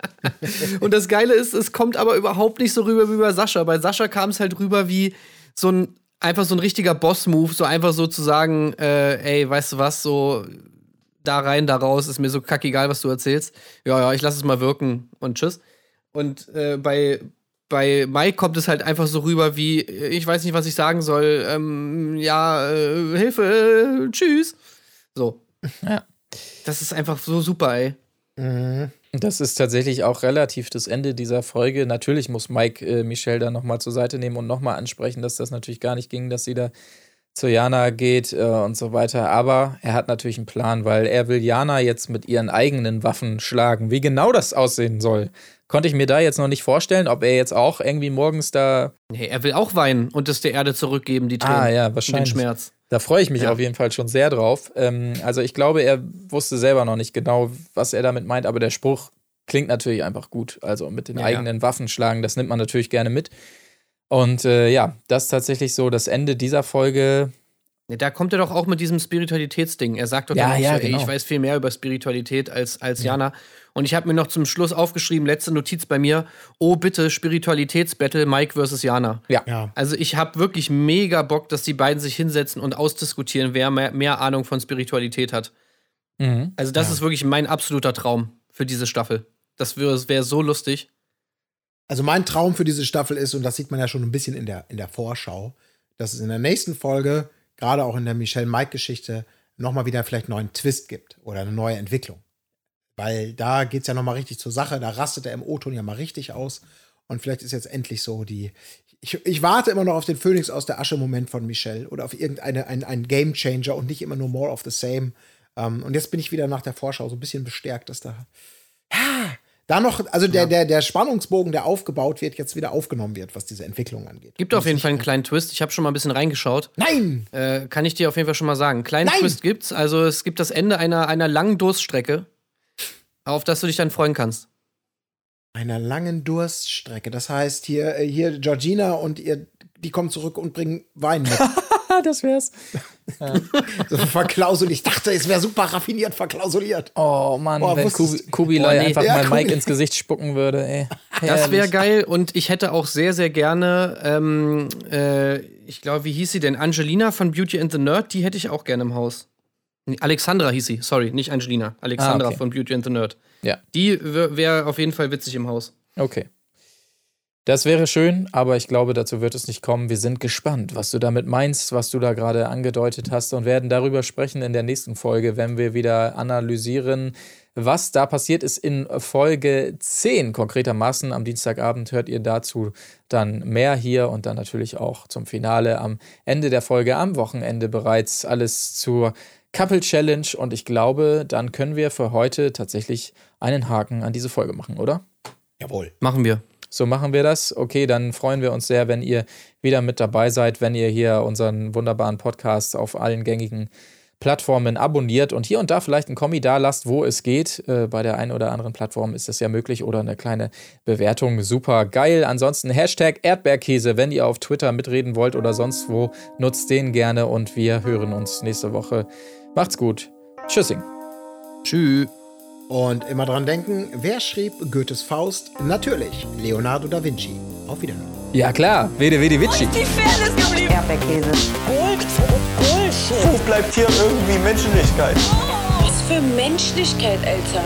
Und das Geile ist, es kommt aber überhaupt nicht so rüber wie bei Sascha. Bei Sascha kam es halt rüber wie so ein, einfach so ein richtiger Boss-Move, so einfach so zu sagen, äh, ey, weißt du was, so da rein, da raus, ist mir so kackegal, was du erzählst. Ja, ja, ich lasse es mal wirken und tschüss. Und äh, bei, bei Mike kommt es halt einfach so rüber wie, äh, ich weiß nicht, was ich sagen soll, ähm, ja, äh, Hilfe, äh, tschüss. So. Ja. Das ist einfach so super, ey. Das ist tatsächlich auch relativ das Ende dieser Folge. Natürlich muss Mike äh, Michelle da nochmal zur Seite nehmen und nochmal ansprechen, dass das natürlich gar nicht ging, dass sie da zu Jana geht äh, und so weiter. Aber er hat natürlich einen Plan, weil er will Jana jetzt mit ihren eigenen Waffen schlagen. Wie genau das aussehen soll, konnte ich mir da jetzt noch nicht vorstellen, ob er jetzt auch irgendwie morgens da. Nee, er will auch weinen und es der Erde zurückgeben, die Tränen. Ah, ja, wahrscheinlich. Den Schmerz. Da freue ich mich Ja. auf jeden Fall schon sehr drauf. Ähm, also ich glaube, er wusste selber noch nicht genau, was er damit meint, aber der Spruch klingt natürlich einfach gut. Also mit den Ja, eigenen Waffen schlagen, das nimmt man natürlich gerne mit. Und äh, ja, das ist tatsächlich so das Ende dieser Folge. Da kommt er doch auch mit diesem Spiritualitätsding. Er sagt doch Ja, auch ja, so, ey, genau. ich weiß viel mehr über Spiritualität als, als Jana. Und ich habe mir noch zum Schluss aufgeschrieben, letzte Notiz bei mir, oh bitte, Spiritualitätsbattle Mike versus Jana. Ja. Ja. Also ich habe wirklich mega Bock, dass die beiden sich hinsetzen und ausdiskutieren, wer mehr, mehr Ahnung von Spiritualität hat. Mhm. Also das ist wirklich mein absoluter Traum für diese Staffel. Das wäre wär so lustig. Also mein Traum für diese Staffel ist, und das sieht man ja schon ein bisschen in der, in der Vorschau, dass es in der nächsten Folge, gerade auch in der Michelle-Mike-Geschichte, nochmal wieder vielleicht einen neuen Twist gibt oder eine neue Entwicklung. Weil da geht es ja nochmal richtig zur Sache, da rastet er im O-Ton ja mal richtig aus. Und vielleicht ist jetzt endlich so die. Ich, ich warte immer noch auf den Phönix aus der Asche-Moment von Michelle oder auf irgendeine ein, ein Game Changer und nicht immer nur more of the same. Ähm, und jetzt bin ich wieder nach der Vorschau so ein bisschen bestärkt, dass da da noch, also der, der, der Spannungsbogen, der aufgebaut wird, jetzt wieder aufgenommen wird, was diese Entwicklung angeht. Gibt auf jeden Fall einen kleinen Twist. Ich habe schon mal ein bisschen reingeschaut. Nein! Äh, kann ich dir auf jeden Fall schon mal sagen. Einen kleinen Nein! Twist gibt's. Also es gibt das Ende einer, einer langen Durststrecke, auf das du dich dann freuen kannst. Einer langen Durststrecke. Das heißt, hier, äh, hier Georgina und ihr, die kommen zurück und bringen Wein mit. Das wär's. so verklausuliert. Ich dachte, es wäre super raffiniert verklausuliert. Oh Mann, Oh, wenn Kubi, Kubilai Oh, nee. einfach Ja, mal Kubi- Mike ins Gesicht spucken würde, ey. Das wäre geil und ich hätte auch sehr, sehr gerne, ähm, äh, ich glaube, wie hieß sie denn? Angelina von Beauty and the Nerd, die hätte ich auch gerne im Haus. Alexandra hieß sie, sorry, nicht Angelina. Alexandra Ah, okay. von Beauty and the Nerd. Ja. Die wäre auf jeden Fall witzig im Haus. Okay. Das wäre schön, aber ich glaube, dazu wird es nicht kommen. Wir sind gespannt, was du damit meinst, was du da gerade angedeutet hast und werden darüber sprechen in der nächsten Folge, wenn wir wieder analysieren, was da passiert ist in Folge 10 konkretermaßen. Am Dienstagabend hört ihr dazu dann mehr hier und dann natürlich auch zum Finale am Ende der Folge am Wochenende bereits alles zur Couple Challenge und ich glaube, dann können wir für heute tatsächlich einen Haken an diese Folge machen, oder? Jawohl. Machen wir. So machen wir das. Okay, dann freuen wir uns sehr, wenn ihr wieder mit dabei seid, wenn ihr hier unseren wunderbaren Podcast auf allen gängigen Plattformen abonniert und hier und da vielleicht einen Kommi da lasst, wo es geht. Äh, bei der einen oder anderen Plattform ist das ja möglich oder eine kleine Bewertung. Super geil. Ansonsten Hashtag Erdbeerkäse, wenn ihr auf Twitter mitreden wollt oder sonst wo, nutzt den gerne und wir hören uns nächste Woche. Macht's gut. Tschüssing. Tschüss. Und immer dran denken, wer schrieb Goethes Faust? Natürlich, Leonardo da Vinci. Auf Wiedersehen. Ja klar, Vede Vede Vici. Die Fairness geblieben. Erdbeerkäse. Gold, Bullshit. Wo bleibt hier irgendwie Menschlichkeit? Was für Menschlichkeit, Alter.